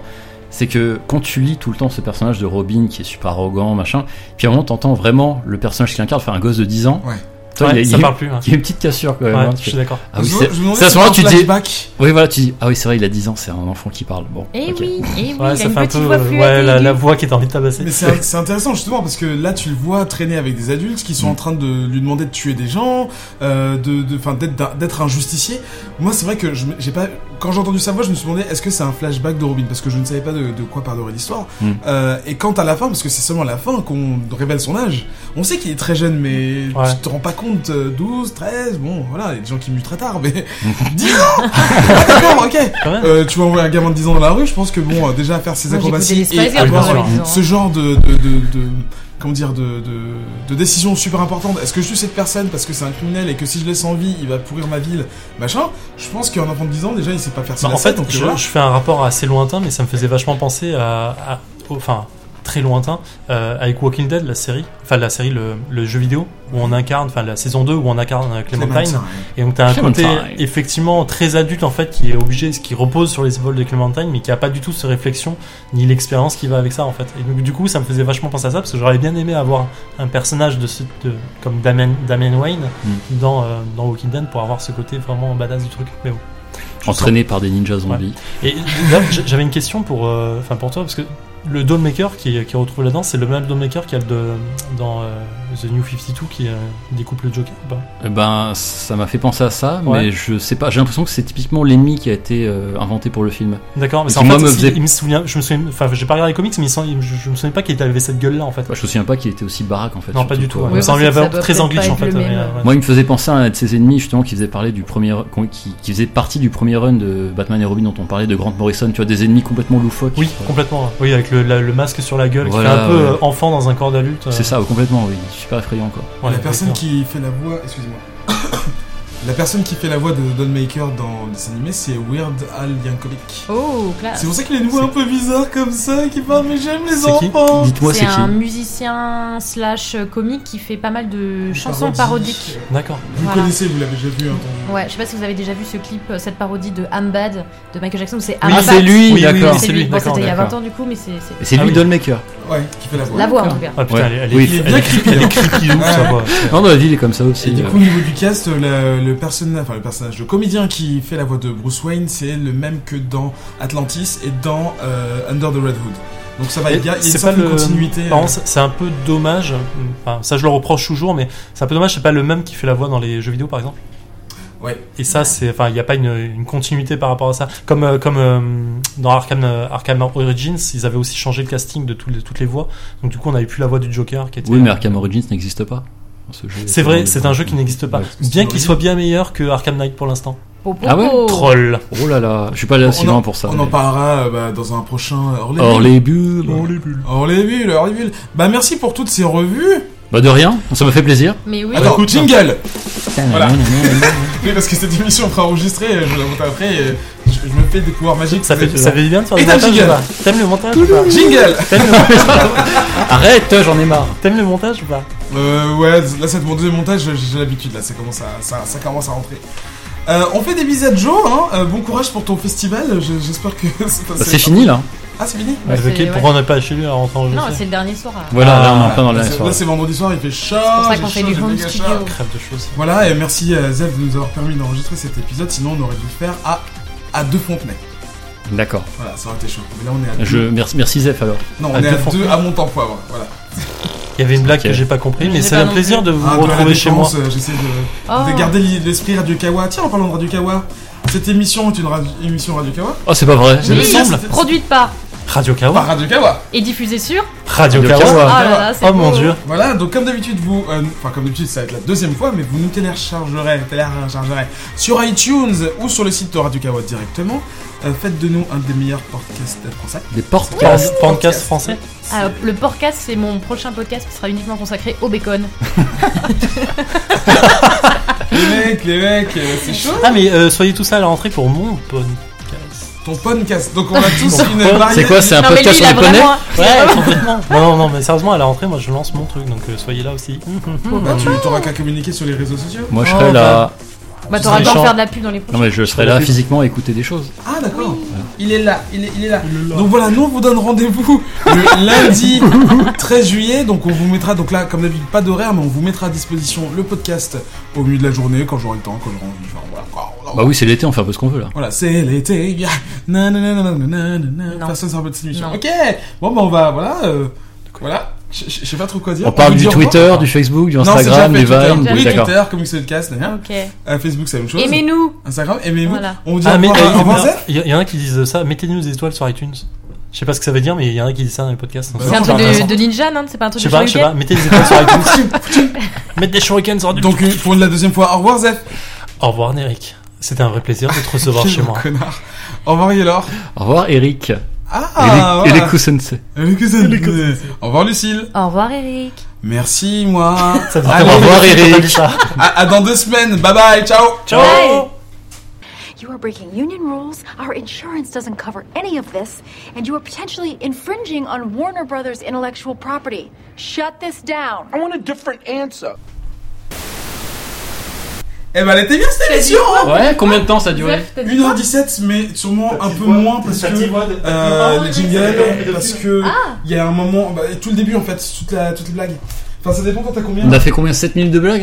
C'est que quand tu lis tout le temps ce personnage de Robin qui est super arrogant, machin, puis à un moment t'entends vraiment le personnage qu'il incarne, enfin un gosse de 10 ans.
Ouais.
Toi,
Ouais,
il y a- il y,
ça
a-
parle plus. hein.
il y a une petite cassure quand même.
Ouais,
hein,
je suis d'accord.
ah oui,
Je me-
c'est à ce moment-là tu dis. Oui, voilà, tu dis. Ah oui, c'est vrai, il a 10 ans, c'est un enfant qui parle. Bon.
Et
ok.
oui, et oui,
Ouais, ça
a une
fait un
petite
peu. Ouais, la, voix qui est envie de tabasser.
Mais c'est c'est intéressant justement parce que là tu le vois traîner avec des adultes qui sont en train de lui demander de tuer des gens, euh, de, de, d'être d'être un justicier. Moi c'est vrai que j'ai pas quand j'ai entendu sa voix, je me suis demandé est-ce que c'est un flashback de Robin? Parce que je ne savais pas de, de quoi parlerait l'histoire.
Mm.
Euh, et quand à la fin, parce que c'est seulement à la fin qu'on révèle son âge, on sait qu'il est très jeune, mais
Ouais.
tu te rends pas compte. euh, 12, 13, bon, voilà, il y a des gens qui muent très tard, mais 10 ans Ah, D'accord, ok. Euh, tu vas envoyer un gamin de 10 ans dans la rue, je pense que bon, euh, déjà faire ses acrobaties et avoir ce genre de, de, de, de- comment dire de, de, de décision super importante. Est-ce que je tue cette personne parce que c'est un criminel et que si je laisse en vie, il va pourrir ma ville, machin? Je pense qu'un enfant de 10 ans déjà, il sait pas faire
Bah,
ça.
en fait,
donc
je,
voilà.
je fais un rapport assez lointain, mais ça me faisait vachement penser à, à- enfin très lointain, euh, avec Walking Dead, la série, enfin la série, le, le jeu vidéo où on incarne, enfin la saison 2 où on incarne euh, Clementine. Et donc t'as un côté effectivement très adulte en fait qui est obligé, qui repose sur les épaules de Clementine, mais qui a pas du tout cette réflexion ni l'expérience qui va avec ça en fait. Et donc du coup ça me faisait vachement penser à ça parce que j'aurais bien aimé avoir un personnage de ce, de, comme Damien, Damien Wayne
Mm.
dans, euh, dans Walking Dead pour avoir ce côté vraiment badass du truc. Mais bon.
Entraîné par des ninjas zombies.
Et là, j'avais une question pour, euh, enfin pour toi, parce que le Dawnmaker qui, qui est retrouvé là-dedans, c'est le même Dawnmaker qu'il y a de, dans euh, The New 52 qui euh, découpe le Joker ou pas?
Eh Ben, ça m'a fait penser à ça,
Ouais.
mais je sais pas. J'ai l'impression que c'est typiquement l'ennemi qui a été euh, inventé pour le film.
D'accord, mais c'est en
moi,
fait,
me faisait-
il me souvient, je me souviens, enfin j'ai pas regardé les comics, mais il je, je me souviens pas qu'il avait cette gueule-là en fait.
Bah, je me souviens pas qu'il était aussi baraque en fait.
non, pas du tout.
quoi.
ouais.
Oui,
ça lui avait très
pas
en fait. euh, ouais.
Moi, il me faisait penser à un de ses ennemis justement qui faisait parler du premier, qui, qui faisait partie du premier run de Batman et Robin dont on parlait de Grant Morrison. Tu vois des ennemis complètement loufoques.
Oui, complètement. Oui, avec le, la- le masque sur la gueule,
Voilà,
qui fait un peu
ouais.
euh, enfant dans un corps d'adulte. euh,
C'est ça, complètement. Oui, super effrayant quoi.
ouais,
la personne qui fait la voix, excusez-moi. La personne qui fait la voix de Dawnmaker dans le dessin animé, c'est Weird Al Yankovic.
Oh, classe.
C'est pour ça qu'il a une voix un peu bizarre comme ça, qui parle, mais j'aime les enfants.
Dites-moi,
C'est un musicien slash comique qui fait pas mal de chansons
Parodie.
parodiques.
D'accord.
Vous
Voilà.
connaissez, vous l'avez déjà vu, entendu.
Ouais, je sais pas si vous avez déjà vu ce clip, euh, cette parodie de I'm Bad de Michael Jackson où c'est
Oui,
Ah, c'est lui,
Oui,
d'accord.
oui,
C'est lui.
lui,
Bon, c'était il y a 20
d'accord.
ans du coup, mais c'est c'est-
c'est
Ah
lui
oui.
Dollmaker.
Ouais, qui fait la voix.
la voix en tout cas.
Ah putain, elle, est-
bien creepy,
elle est
hein.
creepy sa voix.
Non, dans la ville, il est comme ça aussi.
Et du
euh.
coup, au niveau du cast, le, le personnage, enfin le personnage, le comédien qui fait la voix de Bruce Wayne, c'est le même que dans Atlantis et dans euh, Under the Red Hood. Donc ça va, il y a, il y a une
C'est pas
certaine
le.
continuité. Euh,
c'est un peu dommage. Enfin, ça, je le reproche toujours, mais c'est un peu dommage. C'est pas le même qui fait la voix dans les jeux vidéo, par exemple.
Ouais.
Et ça, c'est. Enfin, il n'y a pas une, une continuité par rapport à ça. Comme, euh, comme euh, dans Arkham, euh, Arkham Origins, ils avaient aussi changé le casting de toutes les voix. Donc, du coup, on avait plus la voix du Joker qui était.
Oui, mais Arkham Origins n'existe pas. Ce jeu
C'est vrai, c'est un jeu qui n'existe pas.
Ouais.
Bien qu'il soit bien meilleur que Arkham Knight pour l'instant.
Ah ouais
Troll.
Oh là là, je suis pas là si loin pour ça.
On
mais-
en parlera euh, bah, dans un prochain Hors les
Hors
bulles.
les bulles.
les bulles.
Hors les bulles, hors les bulles. Bah merci pour toutes ces revues.
Bah de rien, ça me fait plaisir.
Mais oui.
Attends, jingle Voilà. Oui, parce que cette émission sera enregistrée, je vais la monter après, et je, me fais des pouvoirs magiques.
Ça fait, ça fait du bien de faire
Et jingle.
pas T'aimes le montage ou pas
Jingle
T'aimes le montage,
Arrête, j'en ai marre.
T'aimes le montage ou pas
Euh, ouais, là, c'est mon deuxième montage, j'ai l'habitude, là, ça commence à, ça, ça commence à rentrer. Euh, on fait des bisous à Joe, hein. euh, bon courage pour ton festival, je- j'espère que c'est
Bah, c'est fini là.
Ah, c'est fini
Bah,
Ok, pourquoi on n'est pas chez lui à rentrer en jeu
Non, c'est le dernier soir. là.
Voilà,
Ah,
là on est en plein dans
Là,
la
c'est-
soirée.
Là, c'est vendredi soir, il fait chaud.
C'est pour ça qu'on fait du home studio.
chaud.
Crève de choses.
Voilà, et merci à Zev de nous avoir permis d'enregistrer cet épisode, sinon on aurait dû le faire à, à deux Fontenay.
D'accord.
Voilà, ça aurait été chaud. Mais là, on est à
Je
deux.
merci, merci Zef alors.
Non, on
à
est
deux
à deux à Montempoivre, voilà.
Il y avait une blague que j'ai pas compris, mais c'est un plaisir de vous
Ah,
retrouver chez moi.
Euh, J'essaie de,
Oh.
de garder l'esprit Radio Kawa. Tiens, en parlant de Radio Kawa, cette émission est une radio- émission Radio Kawa
Oh, c'est pas vrai.
Il me
Oui,
semble.
produite par
Radio
Par
Kawa
Radio Kawa.
et diffusée sur.
Radio
Radio
Kawa
Kawa.
Ah là là, c'est
Oh mon dieu
Voilà, donc comme d'habitude, vous, euh, enfin comme d'habitude, ça va être la deuxième fois, mais vous nous téléchargerez, téléchargerez sur iTunes ou sur le site de Radio Kawa directement. Euh, faites de nous un des meilleurs podcasts français.
Des portes.
Podcast podcast français
Ah, le podcast, c'est mon prochain podcast qui sera uniquement consacré au bacon.
Les mecs, les mecs, euh, c'est chaud.
Ah, mais euh, soyez tous à la rentrée pour mon podcast.
Ton podcast. Donc on a tous une variété.
C'est quoi C'est un
non, mais lui,
podcast
il a vraiment.
Ouais, complètement. Non, non, non, mais sérieusement, à la rentrée, moi je lance mon truc, donc euh, soyez là aussi.
Bah, tu t'auras qu'à communiquer sur les réseaux sociaux.
Moi je
Oh,
serai là.
Bah, t'auras le temps de faire de la pub dans les
Non
prochains.
mais je serai là physiquement à écouter des choses.
Ah d'accord. Il est là, il est, il est là. Donc voilà, nous on vous donne rendez-vous le lundi 13 juillet. Donc on vous mettra, donc là comme d'habitude pas d'horaire, mais on vous mettra à disposition le podcast au milieu de la journée quand j'aurai le temps, quand j'aurai envie. Enfin, voilà, quoi.
Bah oui, c'est l'été, on fait un peu ce qu'on veut là.
Voilà, c'est l'été. yeah. Nanana, nanana, nanana.
Non.
Personne ne s'en de cette émission.
Non.
Ok. Bon bah on va, voilà, euh, voilà. Je je- je sais pas trop quoi dire.
On parle du Twitter, du Facebook, du
Non, c'est
Instagram,
fait,
du
Twitter.
Vine.
Oui,
D'accord.
Twitter, Comics Podcast, d'ailleurs.
Ok.
Euh, Facebook, c'est la même chose.
Aimez-nous.
Instagram, aimez-vous.
Voilà.
On vous dit
Ah,
au
mais
revoir,
euh, il y a-
Zef
il y, a- il y en a qui disent ça, mettez-nous des étoiles sur iTunes. Je sais pas ce que ça veut dire, mais il y en a qui disent ça dans les podcasts.
Bah
C'est un truc de, de ninja, non C'est pas un truc
Je sais
de
pas, je sais pas,
shuriken
mettez des étoiles sur iTunes. Mettez des shurikens sur du.
Donc, pour la deuxième fois, au revoir, Zef.
Au revoir, Eric. C'était un vrai plaisir de te recevoir chez moi.
connard. Au revoir, Yelor.
Au revoir Eric.
Ah,
et les,
voilà. Cousins. Au revoir, Lucille.
Au revoir, Eric.
Merci, moi.
Ça
Allez,
au revoir, Eric.
à, à dans deux semaines. Bye bye. Ciao.
Ciao.
Bye.
You are breaking union rules, our insurance doesn't cover any of this, and you are potentially infringing on Warner Brothers intellectual property. Shut this down.
I want a different answer.
Eh ben, elle était bien cette émission. hein.
Ouais, combien de temps ça a duré
1h17, mais sûrement un peu moins parce que euh, les jingles, parce que il y a un moment, bah, et tout le début en fait, toute la, toute les blagues. Enfin, ça dépend quand t'as combien.
On a fait combien? 7 minutes de blagues